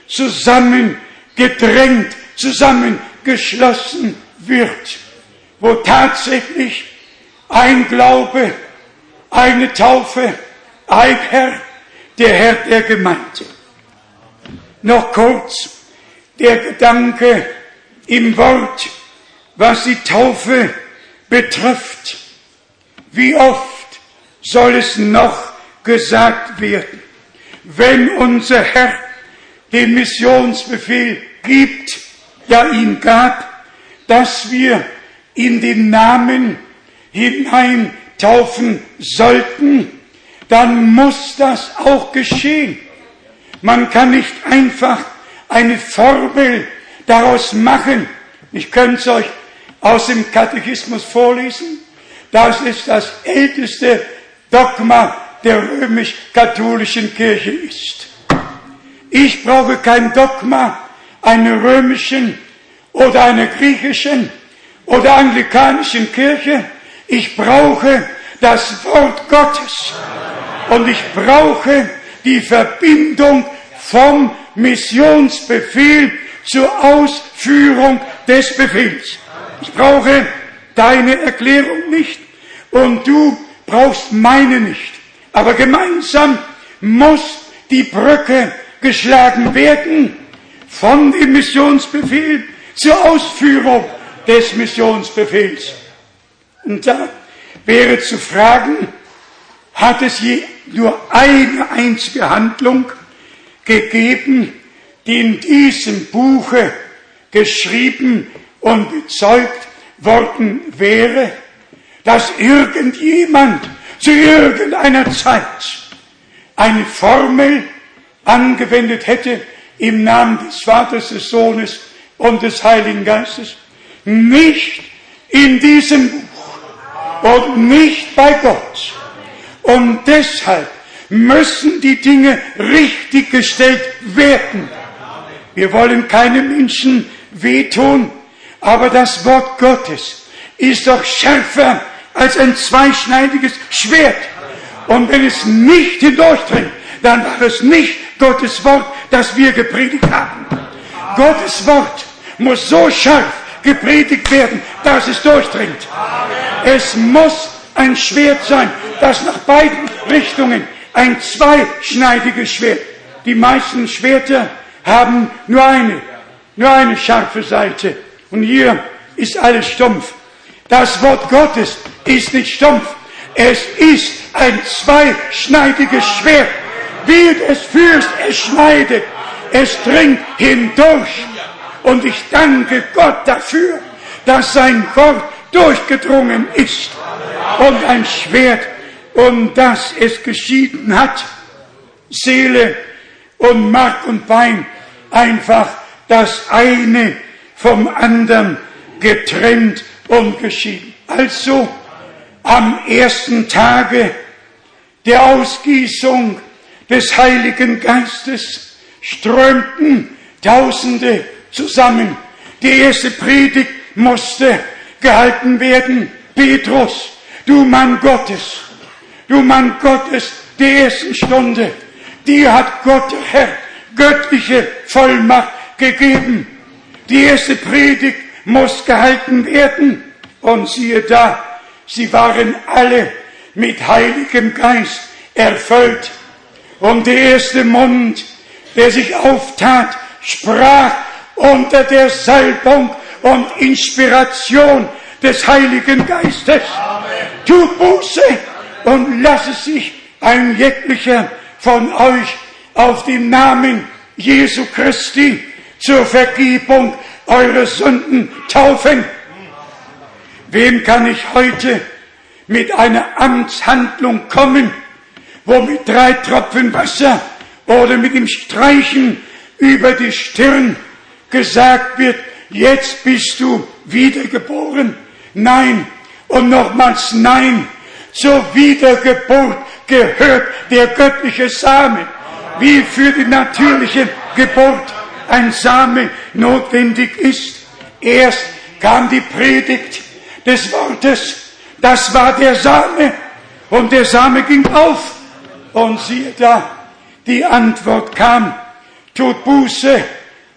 zusammengedrängt, zusammengeschlossen wird, wo tatsächlich ein Glaube, eine Taufe, ein Herr, der Herr der Gemeinde. Noch kurz der Gedanke im Wort, was die Taufe betrifft. Wie oft soll es noch gesagt werden, wenn unser Herr den Missionsbefehl gibt, ja ihn gab, dass wir in den Namen hinein taufen sollten, dann muss das auch geschehen. Man kann nicht einfach eine Formel daraus machen. Ich könnte es euch aus dem Katechismus vorlesen. Das ist das älteste Dogma der römisch-katholischen Kirche ist. Ich brauche kein Dogma einer römischen oder einer griechischen oder anglikanischen Kirche. Ich brauche das Wort Gottes. Und ich brauche die Verbindung vom Missionsbefehl zur Ausführung des Befehls. Ich brauche deine Erklärung nicht und du brauchst meine nicht. Aber gemeinsam muss die Brücke geschlagen werden von dem Missionsbefehl zur Ausführung des Missionsbefehls. Und da wäre zu fragen, hat es je nur eine einzige Handlung gegeben, die in diesem Buche geschrieben und bezeugt worden wäre, dass irgendjemand zu irgendeiner Zeit eine Formel angewendet hätte im Namen des Vaters, des Sohnes und des Heiligen Geistes. Nicht in diesem Buch und nicht bei Gott. Und deshalb müssen die Dinge richtig gestellt werden. Wir wollen keinem Menschen wehtun, aber das Wort Gottes ist doch schärfer als ein zweischneidiges Schwert. Und wenn es nicht hindurchdringt, dann war es nicht Gottes Wort, das wir gepredigt haben. Gottes Wort muss so scharf gepredigt werden, dass es durchdringt. Es muss ein Schwert sein, das nach beiden Richtungen ein zweischneidiges Schwert. Die meisten Schwerter haben nur eine, nur eine scharfe Seite. Und hier ist alles stumpf. Das Wort Gottes ist nicht stumpf. Es ist ein zweischneidiges Schwert. Wie es fühlst, es schneidet. Es dringt hindurch. Und ich danke Gott dafür, dass sein Wort durchgedrungen ist. Und ein Schwert, und dass es geschieden hat. Seele und Mark und Bein einfach das eine vom anderen getrennt und geschieden. Also am ersten Tage der Ausgießung des Heiligen Geistes strömten Tausende zusammen. Die erste Predigt musste gehalten werden. Petrus, du Mann Gottes, du Mann Gottes der ersten Stunde, dir hat Gott, Herr, göttliche Vollmacht gegeben. Die erste Predigt muss gehalten werden. Und siehe da, sie waren alle mit Heiligem Geist erfüllt. Und der erste Mund, der sich auftat, sprach unter der Salbung und Inspiration des Heiligen Geistes. Amen. Tu Buße und lasse sich ein jeglicher von euch auf den Namen Jesu Christi zur Vergebung eurer Sünden taufen. Wem kann ich heute mit einer Amtshandlung kommen, wo mit drei Tropfen Wasser oder mit dem Streichen über die Stirn gesagt wird, jetzt bist du wiedergeboren. Nein und nochmals nein. Zur Wiedergeburt gehört der göttliche Same, wie für die natürliche Geburt ein Same notwendig ist. Erst kam die Predigt des Wortes, das war der Same, und der Same ging auf, und siehe da, die Antwort kam, tut Buße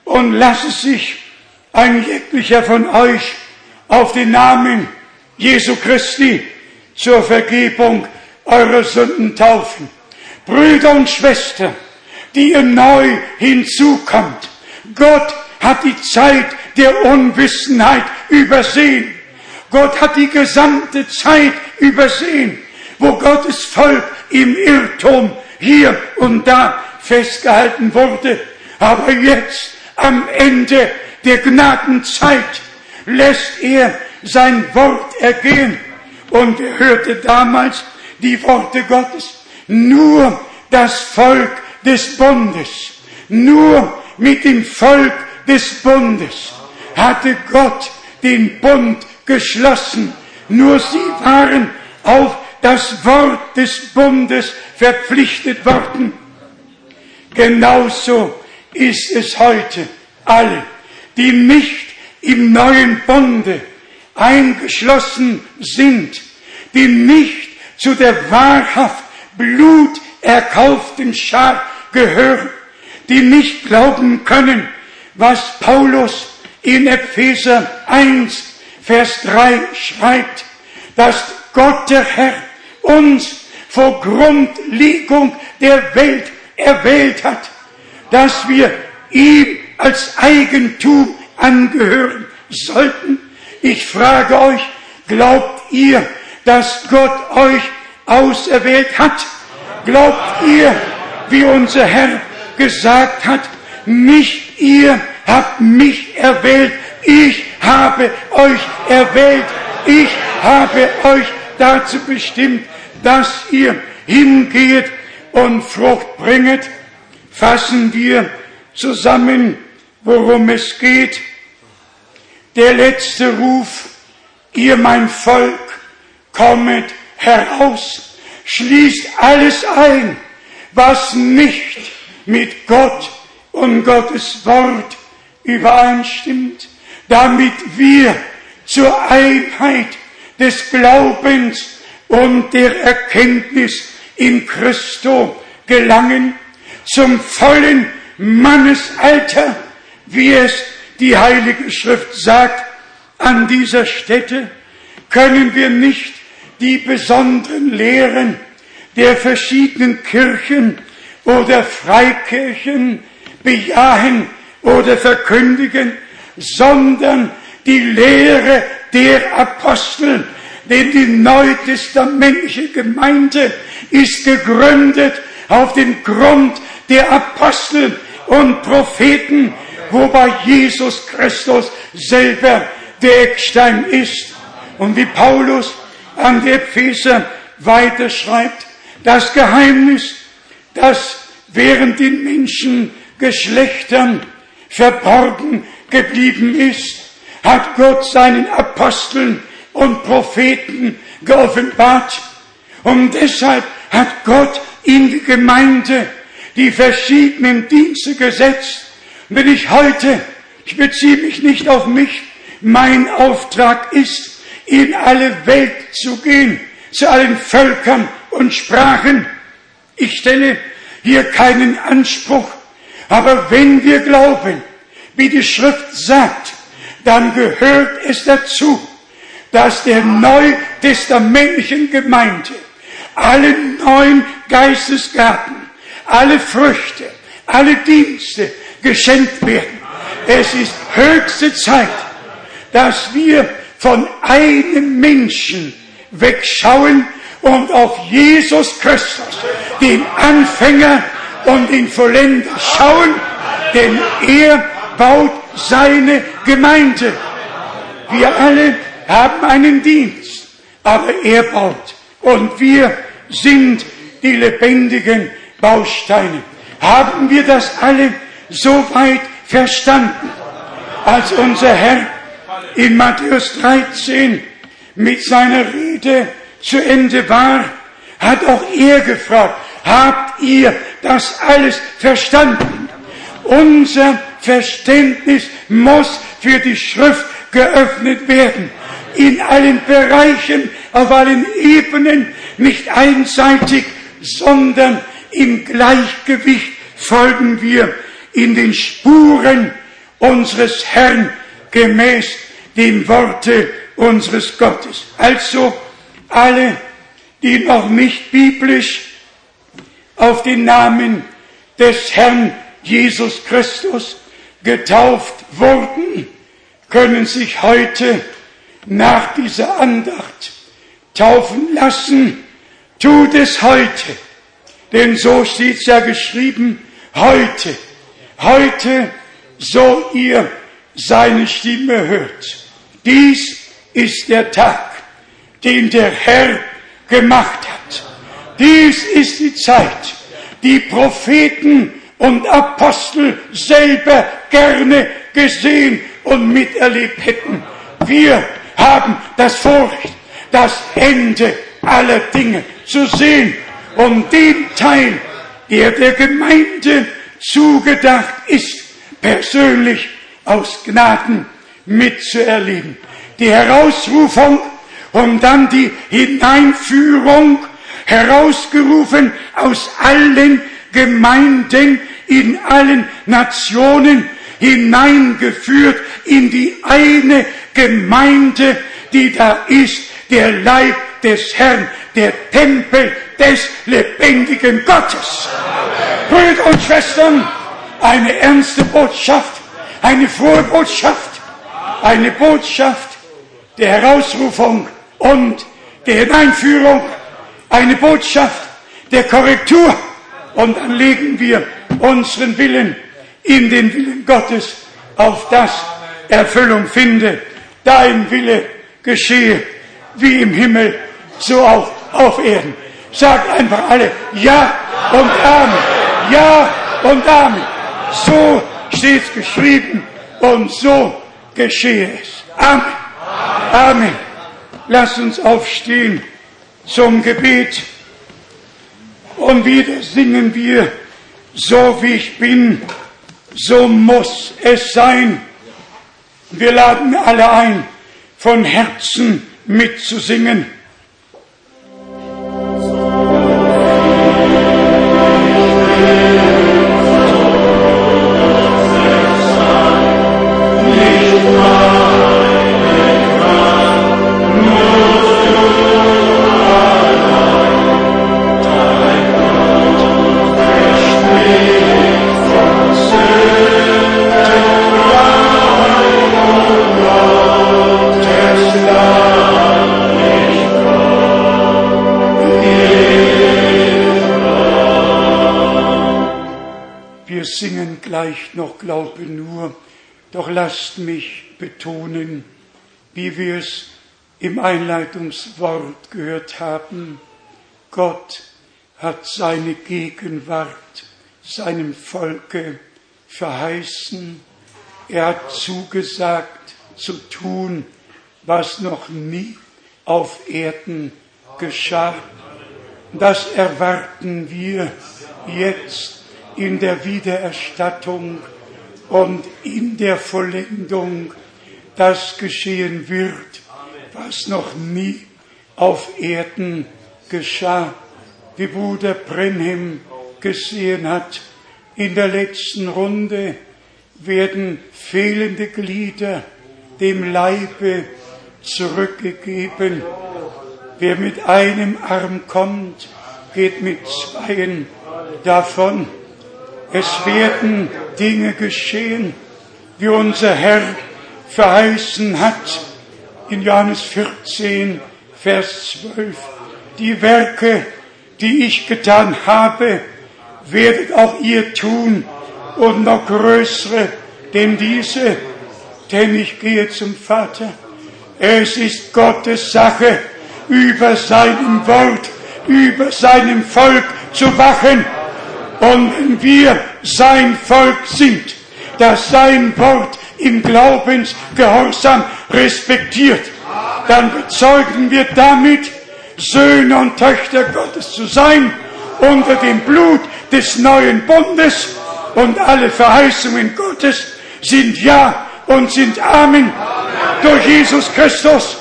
und lasse sich ein jeglicher von euch auf den Namen Jesu Christi zur Vergebung eurer Sünden taufen. Brüder und Schwestern, die ihr neu hinzukommt. Gott hat die Zeit der Unwissenheit übersehen. Gott hat die gesamte Zeit übersehen, wo Gottes Volk im Irrtum hier und da festgehalten wurde. Aber jetzt, am Ende der Gnadenzeit, lässt er sein Wort ergehen. Und er hörte damals die Worte Gottes. Nur das Volk des Bundes, nur mit dem Volk des Bundes hatte Gott den Bund geschlossen. Nur sie waren auf das Wort des Bundes verpflichtet worden. Genauso ist es heute. Alle, die nicht im neuen Bunde eingeschlossen sind, die nicht zu der wahrhaft bluterkauften Schar gehören, die nicht glauben können, was Paulus in Epheser 1, Vers 3 schreibt, dass Gott der Herr uns vor Grundlegung der Welt erwählt hat, dass wir ihm als Eigentum angehören sollten. Ich frage euch, glaubt ihr, dass Gott euch auserwählt hat? Glaubt ihr, wie unser Herr gesagt hat, nicht ihr habt mich erwählt, ich habe euch erwählt, ich habe euch dazu bestimmt, dass ihr hingeht und Frucht bringet, fassen wir zusammen, worum es geht. Der letzte Ruf, ihr mein Volk, kommet heraus, schließt alles ein, was nicht mit Gott und Gottes Wort übereinstimmt, damit wir zur Einheit des Glaubens und der Erkenntnis in Christo gelangen, zum vollen Mannesalter, wie es die Heilige Schrift sagt, an dieser Stätte können wir nicht die besonderen Lehren der verschiedenen Kirchen oder Freikirchen bejahen oder verkündigen, sondern die Lehre der Apostel, denn die neutestamentliche Gemeinde ist gegründet auf dem Grund der Apostel und Propheten, wobei Jesus Christus selber der Eckstein ist. Und wie Paulus an die Epheser weiterschreibt, das Geheimnis, das während den Menschengeschlechtern verborgen geblieben ist, hat Gott seinen Aposteln und Propheten geoffenbart. Und deshalb hat Gott in die Gemeinde die verschiedenen Dienste gesetzt. Wenn ich heute, ich beziehe mich nicht auf mich, mein Auftrag ist, in alle Welt zu gehen, zu allen Völkern und Sprachen. Ich stelle hier keinen Anspruch, aber wenn wir glauben, wie die Schrift sagt, dann gehört es dazu, dass der neutestamentlichen Gemeinde alle neuen Geistesgaben, alle Früchte, alle Dienste geschenkt werden. Es ist höchste Zeit, dass wir von einem Menschen wegschauen und auf Jesus Christus, den Anfänger und den Vollender, schauen, denn er baut seine Gemeinde. Wir alle haben einen Dienst, aber er baut und wir sind die lebendigen Bausteine. Haben wir das alle so weit verstanden, als unser Herr in Matthäus 13 mit seiner Rede zu Ende war, hat auch er gefragt, habt ihr das alles verstanden? Unser Verständnis muss für die Schrift geöffnet werden. In allen Bereichen, auf allen Ebenen, nicht einseitig, sondern im Gleichgewicht folgen wir in den Spuren unseres Herrn gemäß dem Worte unseres Gottes. Also alle, die noch nicht biblisch auf den Namen des Herrn Jesus Christus getauft wurden, können sich heute nach dieser Andacht taufen lassen. Tut es heute, denn so steht es ja geschrieben, heute, heute, so ihr seine Stimme hört. Dies ist der Tag, den der Herr gemacht hat. Dies ist die Zeit, die Propheten und Apostel selber gerne gesehen und miterlebt hätten. Wir haben das Vorrecht, das Ende aller Dinge zu sehen und den Teil, der der Gemeinde zugedacht ist, persönlich aus Gnaden mitzuerleben. Die Herausrufung und dann die Hineinführung, herausgerufen aus allen Gemeinden in allen Nationen, hineingeführt in die eine Gemeinde, die da ist, der Leib des Herrn, der Tempel des lebendigen Gottes. Brüder und Schwestern, eine ernste Botschaft, eine frohe Botschaft, eine Botschaft der Herausrufung und der Hineinführung, eine Botschaft der Korrektur. Und dann legen wir unseren Willen in den Willen Gottes, auf das Erfüllung finde. Dein Wille geschehe wie im Himmel, so auch auf Erden. Sagt einfach alle Ja und Amen. Ja und Amen. So steht es geschrieben und so geschehe es. Amen. Amen. Lass uns aufstehen zum Gebet und wieder singen wir, so wie ich bin, so muss es sein. Wir laden alle ein, von Herzen mitzusingen. Gleich noch glaube nur, doch lasst mich betonen, wie wir es im Einleitungswort gehört haben, Gott hat seine Gegenwart seinem Volke verheißen. Er hat zugesagt zu tun, was noch nie auf Erden geschah, Das erwarten wir jetzt in der Wiedererstattung und in der Vollendung, das geschehen wird, was noch nie auf Erden geschah, wie Bruder Brenhem gesehen hat. In der letzten Runde werden fehlende Glieder dem Leibe zurückgegeben. Wer mit einem Arm kommt, geht mit zweien davon. Es werden Dinge geschehen, wie unser Herr verheißen hat in Johannes 14, Vers 12. Die Werke, die ich getan habe, werdet auch ihr tun und noch größere, denn diese, denn ich gehe zum Vater. Es ist Gottes Sache, über seinem Wort, über seinem Volk zu wachen. Und wenn wir sein Volk sind, das sein Wort im Glaubensgehorsam respektiert, dann bezeugen wir damit, Söhne und Töchter Gottes zu sein, unter dem Blut des neuen Bundes und alle Verheißungen Gottes sind Ja und sind Amen durch Jesus Christus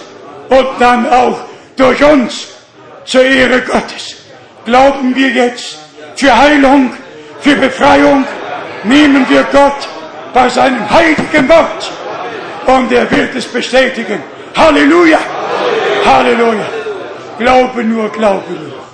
und dann auch durch uns zur Ehre Gottes. Glauben wir jetzt für Heilung, für Befreiung, nehmen wir Gott bei seinem heiligen Wort und er wird es bestätigen. Halleluja! Halleluja! Glaube nur, glaube nur.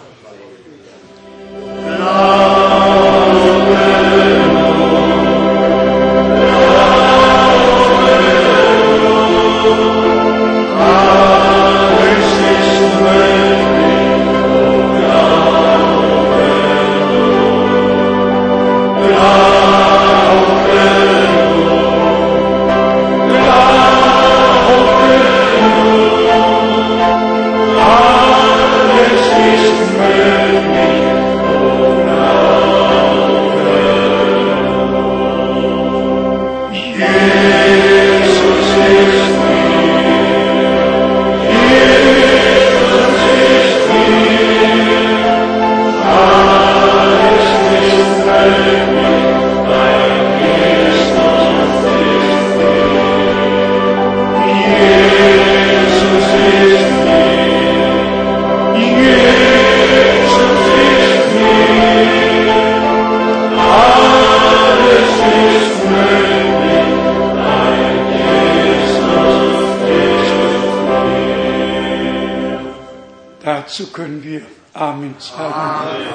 Dazu können wir Amen sagen.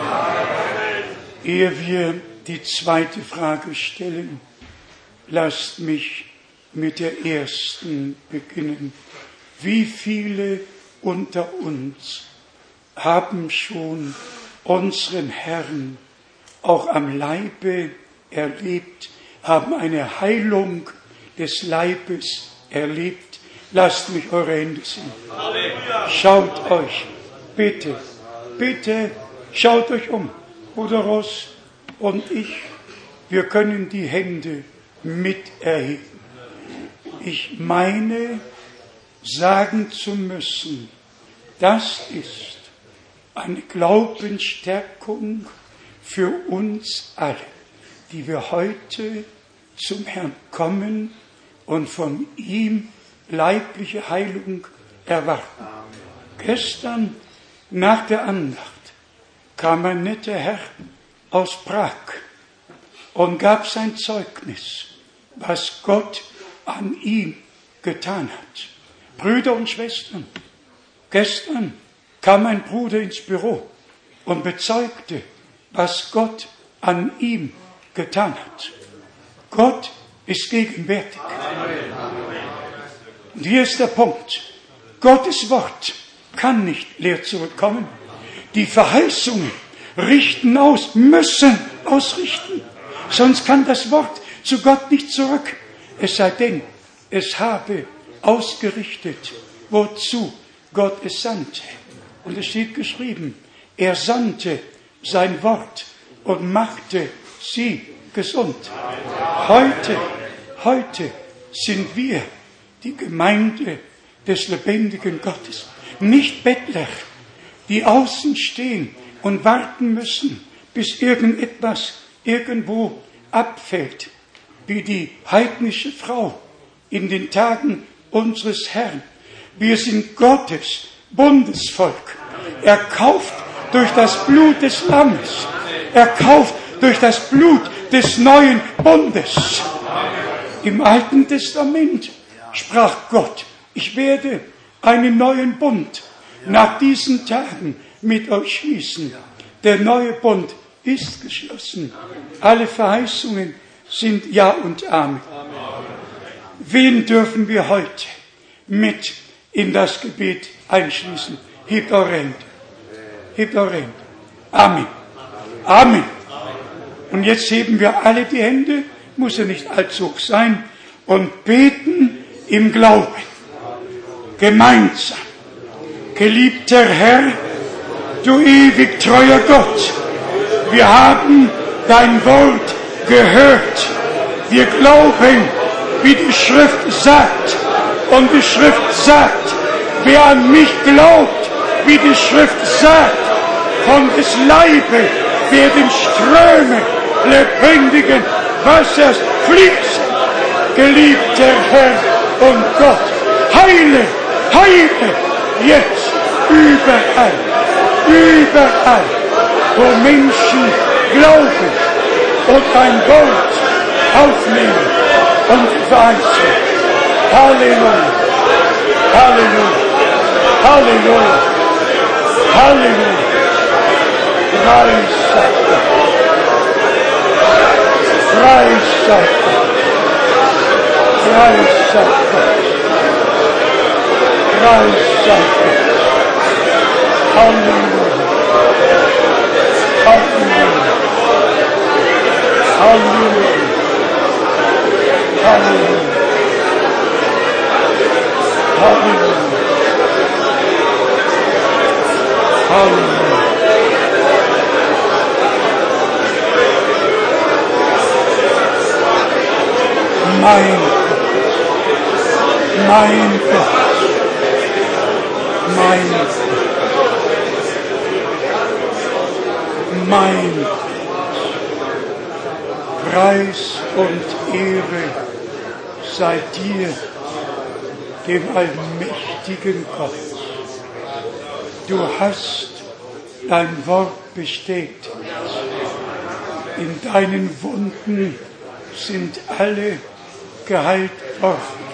Ehe wir die zweite Frage stellen, lasst mich mit der ersten beginnen. Wie viele unter uns haben schon unseren Herrn auch am Leibe erlebt, haben eine Heilung des Leibes erlebt. Lasst mich eure Hände sehen. Schaut euch bitte, bitte schaut euch um. Bruder Ross und ich, wir können die Hände mit erheben. Ich meine, sagen zu müssen, das ist eine Glaubensstärkung für uns alle, die wir heute zum Herrn kommen und von ihm leibliche Heilung erwarten. Gestern nach der Andacht kam ein netter Herr aus Prag und gab sein Zeugnis, was Gott an ihm getan hat. Brüder und Schwestern, gestern kam ein Bruder ins Büro und bezeugte, was Gott an ihm getan hat. Gott ist gegenwärtig. Und hier ist der Punkt. Gottes Wort kann nicht leer zurückkommen. Die Verheißungen richten aus, müssen ausrichten. Sonst kann das Wort zu Gott nicht zurück. Es sei denn, es habe ausgerichtet, wozu Gott es sandte. Und es steht geschrieben, er sandte sein Wort und machte sie gesund. Heute, heute sind wir die Gemeinde des lebendigen Gottes nicht Bettler, die außen stehen und warten müssen, bis irgendetwas irgendwo abfällt, wie die heidnische Frau in den Tagen unseres Herrn. Wir sind Gottes Bundesvolk, erkauft durch das Blut des Lammes, erkauft durch das Blut des neuen Bundes. Im Alten Testament sprach Gott, ich werde einen neuen Bund nach diesen Tagen mit euch schließen. Der neue Bund ist geschlossen. Alle Verheißungen sind Ja und Amen. Wen dürfen wir heute mit in das Gebet einschließen? Hebt eure Hände. Hebt eure Hände. Amen. Amen. Und jetzt heben wir alle die Hände, muss ja nicht allzu hoch sein, und beten im Glauben. Gemeinsam. Geliebter Herr, du ewig treuer Gott, wir haben dein Wort gehört. Wir glauben, wie die Schrift sagt. Und die Schrift sagt, wer an mich glaubt, wie die Schrift sagt, von des Leibe werden Ströme lebendigen Wassers fließen. Geliebter Herr und Gott, heile, heile jetzt überall, überall, wo Menschen glauben und dein Wort aufnehmen und verheißen. Halleluja, Halleluja, Halleluja, Halleluja. Preis sei Gott. Gott. Halleluja. Halleluja. Halleluja. Halleluja. Halleluja. Halleluja. Mein Gott, mein Gott, mein mein. Preis und Ehre sei dir, dem allmächtigen Gott. Du hast dein Wort bestätigt. In deinen Wunden sind alle geheilt worden.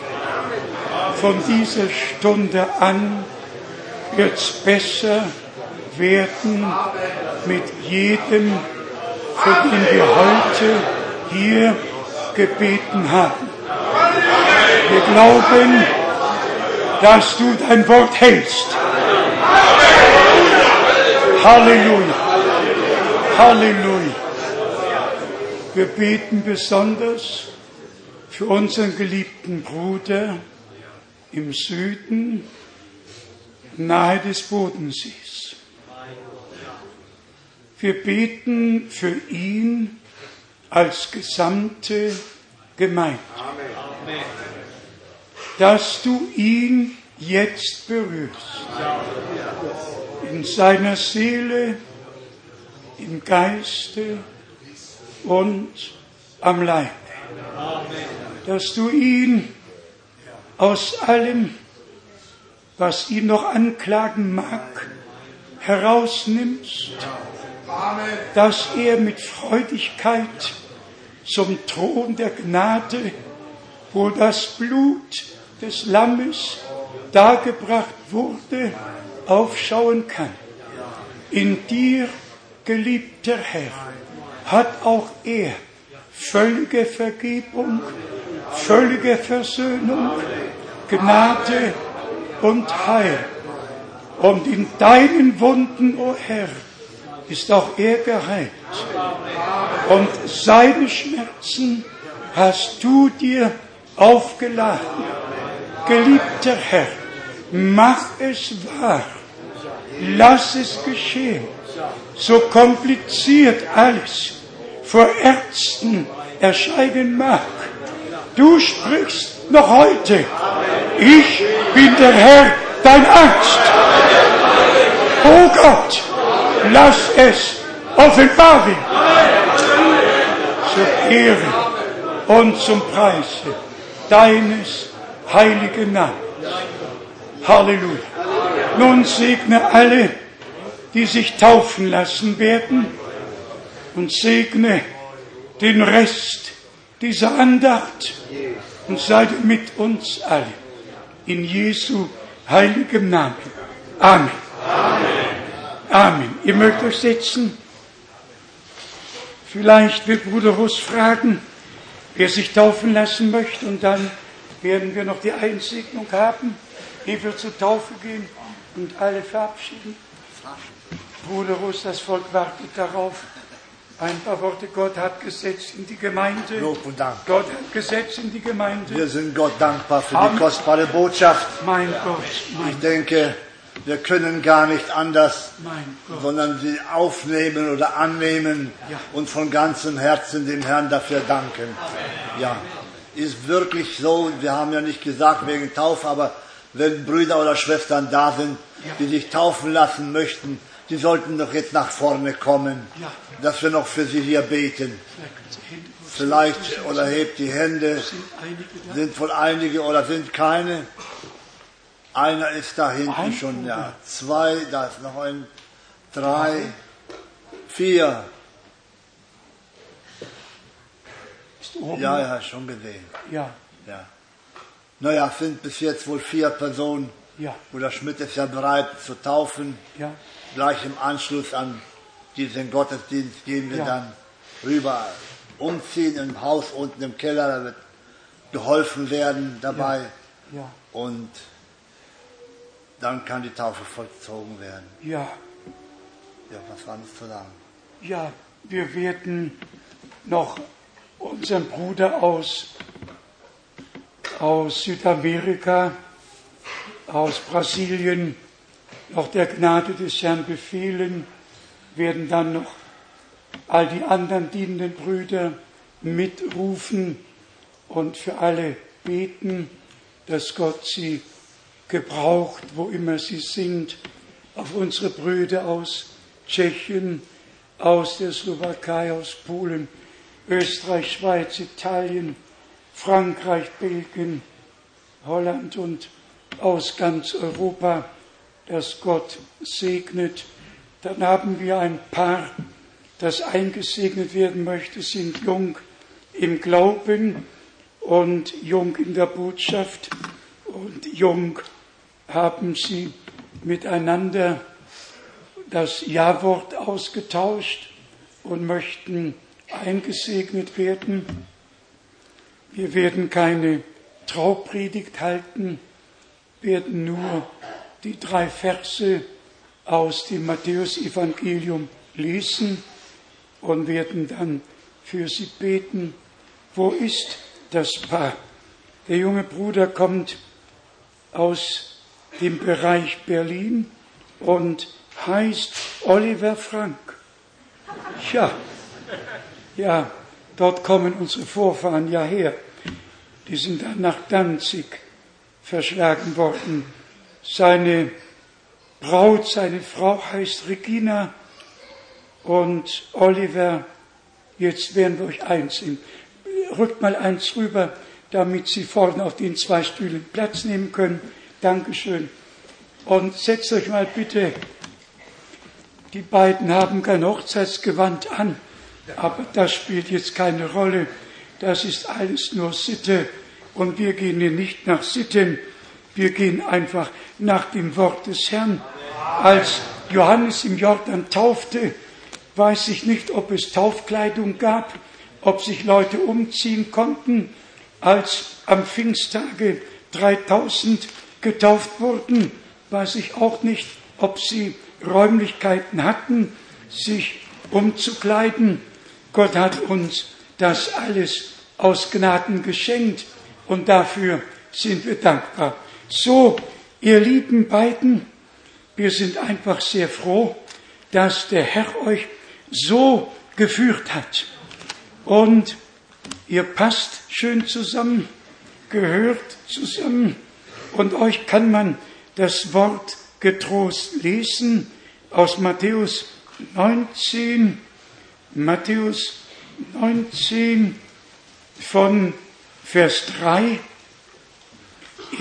Von dieser Stunde an es besser werden mit jedem, für den wir heute hier gebeten haben. Wir glauben, dass du dein Wort hältst. Halleluja. Halleluja. Wir beten besonders für unseren geliebten Bruder im Süden, nahe des Bodensees. Wir beten für ihn als gesamte Gemeinde, dass du ihn jetzt berührst, in seiner Seele, im Geiste und am Leib, dass du ihn aus allem, was ihn noch anklagen mag, herausnimmst, dass er mit Freudigkeit zum Thron der Gnade, wo das Blut des Lammes dargebracht wurde, aufschauen kann. In dir, geliebter Herr, hat auch er völlige Vergebung, völlige Versöhnung, Gnade und Heil. Und in deinen Wunden, o oh Herr, ist auch er geheilt. Und seine Schmerzen hast du dir aufgeladen. Geliebter Herr, mach es wahr. Lass es geschehen. So kompliziert alles vor Ärzten erscheinen mag. Du sprichst noch heute. Ich bin der Herr, dein Arzt. Oh Gott, lass es offenbar werden. Zur Ehre und zum Preise deines heiligen Namens. Halleluja. Nun segne alle, die sich taufen lassen werden und segne den Rest dieser Andacht und sei mit uns alle. In Jesu heiligem Namen. Amen. Amen. Amen. Ihr mögt euch setzen. Vielleicht will Bruder Russ fragen, wer sich taufen lassen möchte und dann werden wir noch die Einsegnung haben, ehe wir zur Taufe gehen und alle verabschieden. Bruder Russ, das Volk wartet darauf. Ein paar Worte. Gott hat gesetzt in die Gemeinde.
Lob und Dank.
Gott hat gesetzt in die Gemeinde.
Wir sind Gott dankbar für
Amen.
die kostbare Botschaft.
Mein Gott, mein
Ich denke, wir können gar nicht anders, sondern sie aufnehmen oder annehmen
Ja.
und von ganzem Herzen dem Herrn dafür danken. Ja, ist wirklich so. Wir haben ja nicht gesagt wegen Taufe, aber wenn Brüder oder Schwestern da sind, die sich taufen lassen möchten, die sollten doch jetzt nach vorne kommen, dass wir noch für sie hier beten. Vielleicht oder hebt die Hände.
Sind
wohl einige oder sind keine? Einer ist da hinten schon, ja. Zwei, da ist noch ein, drei, vier. Ja, ja, schon gesehen.
Ja,
Ja. Naja, es sind bis jetzt wohl vier Personen.
ja,
Bruder Schmidt ist ja bereit zu taufen.
ja.
Gleich im Anschluss an diesen Gottesdienst gehen wir
Ja.
dann rüber umziehen im Haus unten im Keller. Da wird geholfen werden dabei.
Ja,
Und dann kann die Taufe vollzogen werden.
ja,
Ja, was war noch zu sagen?
ja, wir werden noch unseren Bruder aus, aus Südamerika, aus Brasilien, noch der Gnade des Herrn befehlen, werden dann noch all die anderen dienenden Brüder mitrufen und für alle beten, dass Gott sie gebraucht, wo immer sie sind, auf unsere Brüder aus Tschechien, aus der Slowakei, aus Polen, Österreich, Schweiz, Italien, Frankreich, Belgien, Holland und aus ganz Europa, dass Gott segnet. Dann haben wir ein Paar, das eingesegnet werden möchte, sind jung im Glauben und jung in der Botschaft und jung haben sie miteinander das Ja-Wort ausgetauscht und möchten eingesegnet werden. Wir werden keine Traupredigt halten, werden nur die drei Verse aus dem Matthäusevangelium lesen und werden dann für sie beten. Wo ist das Paar? Der junge Bruder kommt aus dem Bereich Berlin und heißt Oliver Frank. Ja, ja, dort kommen unsere Vorfahren ja her. Die sind dann nach Danzig verschlagen worden. Seine Braut, seine Frau heißt Regina und Oliver, jetzt werden wir euch einziehen. Rückt mal eins rüber, damit Sie vorne auf den zwei Stühlen Platz nehmen können. Dankeschön. Und setzt euch mal bitte, die beiden haben kein Hochzeitsgewand an, aber das spielt jetzt keine Rolle. Das ist alles nur Sitte und wir gehen hier nicht nach Sitten, wir gehen einfach nach dem Wort des Herrn. Als Johannes im Jordan taufte, weiß ich nicht, ob es Taufkleidung gab, ob sich Leute umziehen konnten. Als am Pfingsttage 3000 getauft wurden, weiß ich auch nicht, ob sie Räumlichkeiten hatten, sich umzukleiden. Gott hat uns das alles aus Gnaden geschenkt und dafür sind wir dankbar. So, ihr lieben beiden, wir sind einfach sehr froh, dass der Herr euch so geführt hat. Und ihr passt schön zusammen, gehört zusammen und euch kann man das Wort getrost lesen aus Matthäus 19, Matthäus 19 von Vers 3.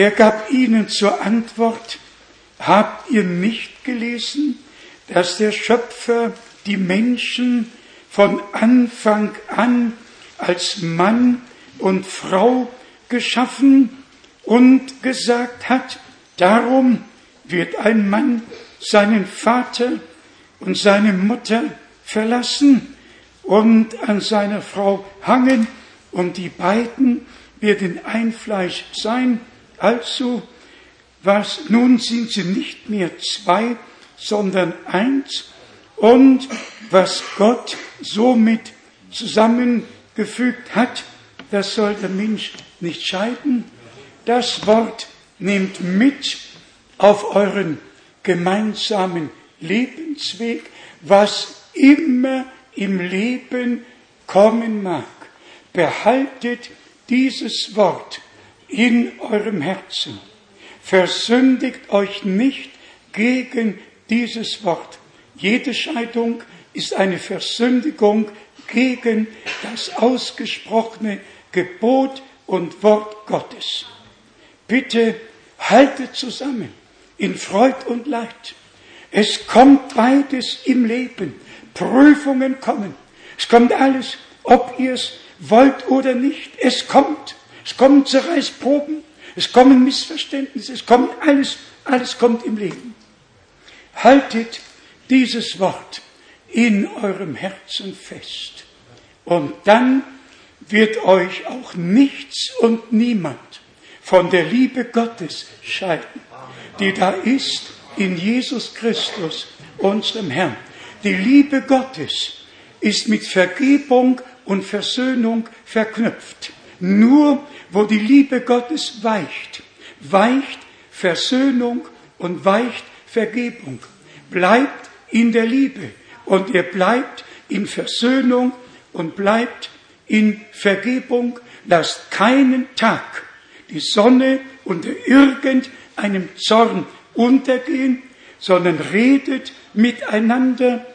Er gab ihnen zur Antwort, habt ihr nicht gelesen, dass der Schöpfer die Menschen von Anfang an als Mann und Frau geschaffen und gesagt hat, darum wird ein Mann seinen Vater und seine Mutter verlassen und an seiner Frau hangen und die beiden werden ein Fleisch sein. Also, was, nun sind sie nicht mehr zwei, sondern eins. Und was Gott somit zusammengefügt hat, das soll der Mensch nicht scheiden. Das Wort nehmt mit auf euren gemeinsamen Lebensweg, was immer im Leben kommen mag. Behaltet dieses Wort in eurem Herzen. Versündigt euch nicht gegen dieses Wort. Jede Scheidung ist eine Versündigung gegen das ausgesprochene Gebot und Wort Gottes. Bitte haltet zusammen in Freud und Leid. Es kommt beides im Leben. Prüfungen kommen. Es kommt alles, ob ihr es wollt oder nicht. Es kommt. Es kommen Zerreißproben. Es kommen Missverständnisse. Es kommt alles, alles kommt im Leben. Haltet dieses Wort in eurem Herzen fest. Und dann wird euch auch nichts und niemand von der Liebe Gottes scheiden, die da ist in Jesus Christus, unserem Herrn. Die Liebe Gottes ist mit Vergebung und Versöhnung verknüpft. Nur wo die Liebe Gottes weicht, weicht Versöhnung und weicht Vergebung. Bleibt in der Liebe und ihr bleibt in Versöhnung und bleibt in Vergebung. Lasst keinen Tag die Sonne unter irgendeinem Zorn untergehen, sondern redet miteinander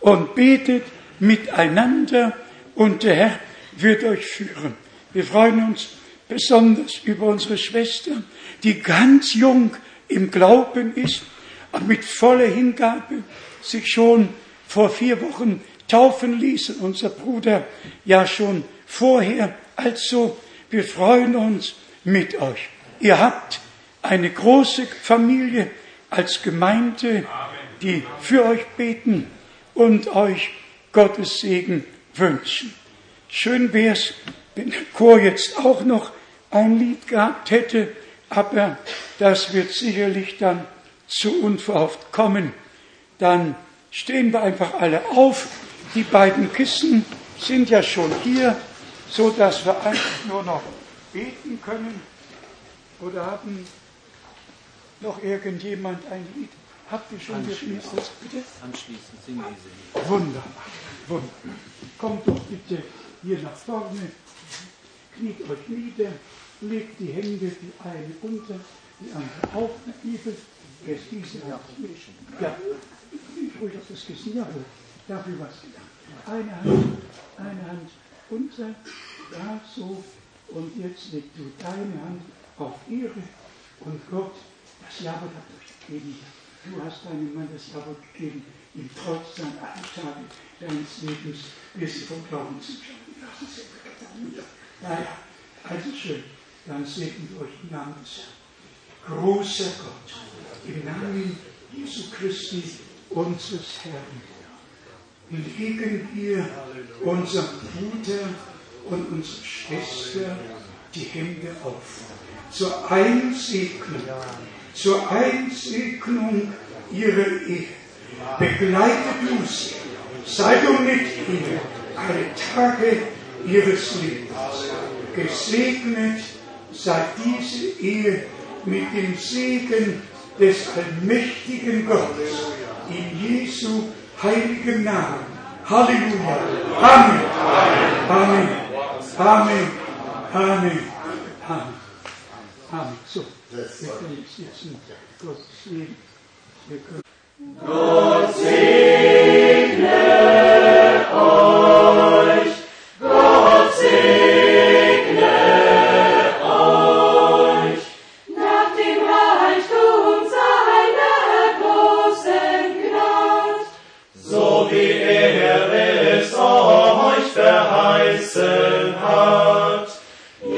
und betet miteinander und der Herr wird euch führen. Wir freuen uns besonders über unsere Schwester, die ganz jung im Glauben ist, und mit voller Hingabe sich schon vor vier Wochen taufen ließ. Unser Bruder ja schon vorher. Also, wir freuen uns mit euch. Ihr habt eine große Familie als Gemeinde, die für euch beten und euch Gottes Segen wünschen. Schön wär's, wenn der Chor jetzt auch noch ein Lied gehabt hätte, aber das wird sicherlich dann zu unverhofft kommen. Dann stehen wir einfach alle auf. Die beiden Kisten sind ja schon hier, so dass wir einfach nur noch beten können. Oder haben noch irgendjemand ein Lied? Habt ihr schon das bitte?
Anschließend singen diese Lieder.
Wunderbar, wunderbar. Kommt doch bitte hier nach vorne, kniet euch nieder, legt die Hände, die eine unter, die andere auf, Bibel, es diese ja. ja, auf das Kissen, jawohl, dafür was gedacht. Eine Hand, eine Hand unter, da so, und jetzt legst du deine Hand auf ihre und Gott, das Jahre hat euch gegeben. Du hast deinem Mann das Jahre gegeben, ihm trotz seiner Tage deines Lebens du vom Glauben zuschauen. Naja, also schön, dann segnet euch im Namen des Herrn. Großer Gott, im Namen Jesu Christi, unseres Herrn, legen wir unserem Bruder und unserer Schwester die Hände auf zur Einsegnung, zur Einsegnung ihrer Ehe. Begleite du sie, sei du mit ihnen alle Tage ihres Lebens. Gesegnet sei diese Ehe mit dem Segen des allmächtigen Gottes in Jesu heiligem Namen. Halleluja. Amen. Amen. Amen. Amen. Amen. Amen. So, wir können sitzen. Gott segne.
Gott segne Herzen hat.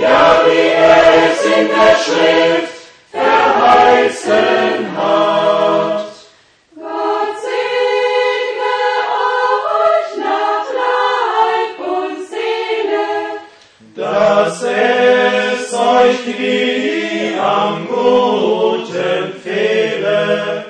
Ja, wie es in der Schrift verheißen hat.
Gott segne euch nach Leib und Seele,
dass es euch wie am Guten fehle.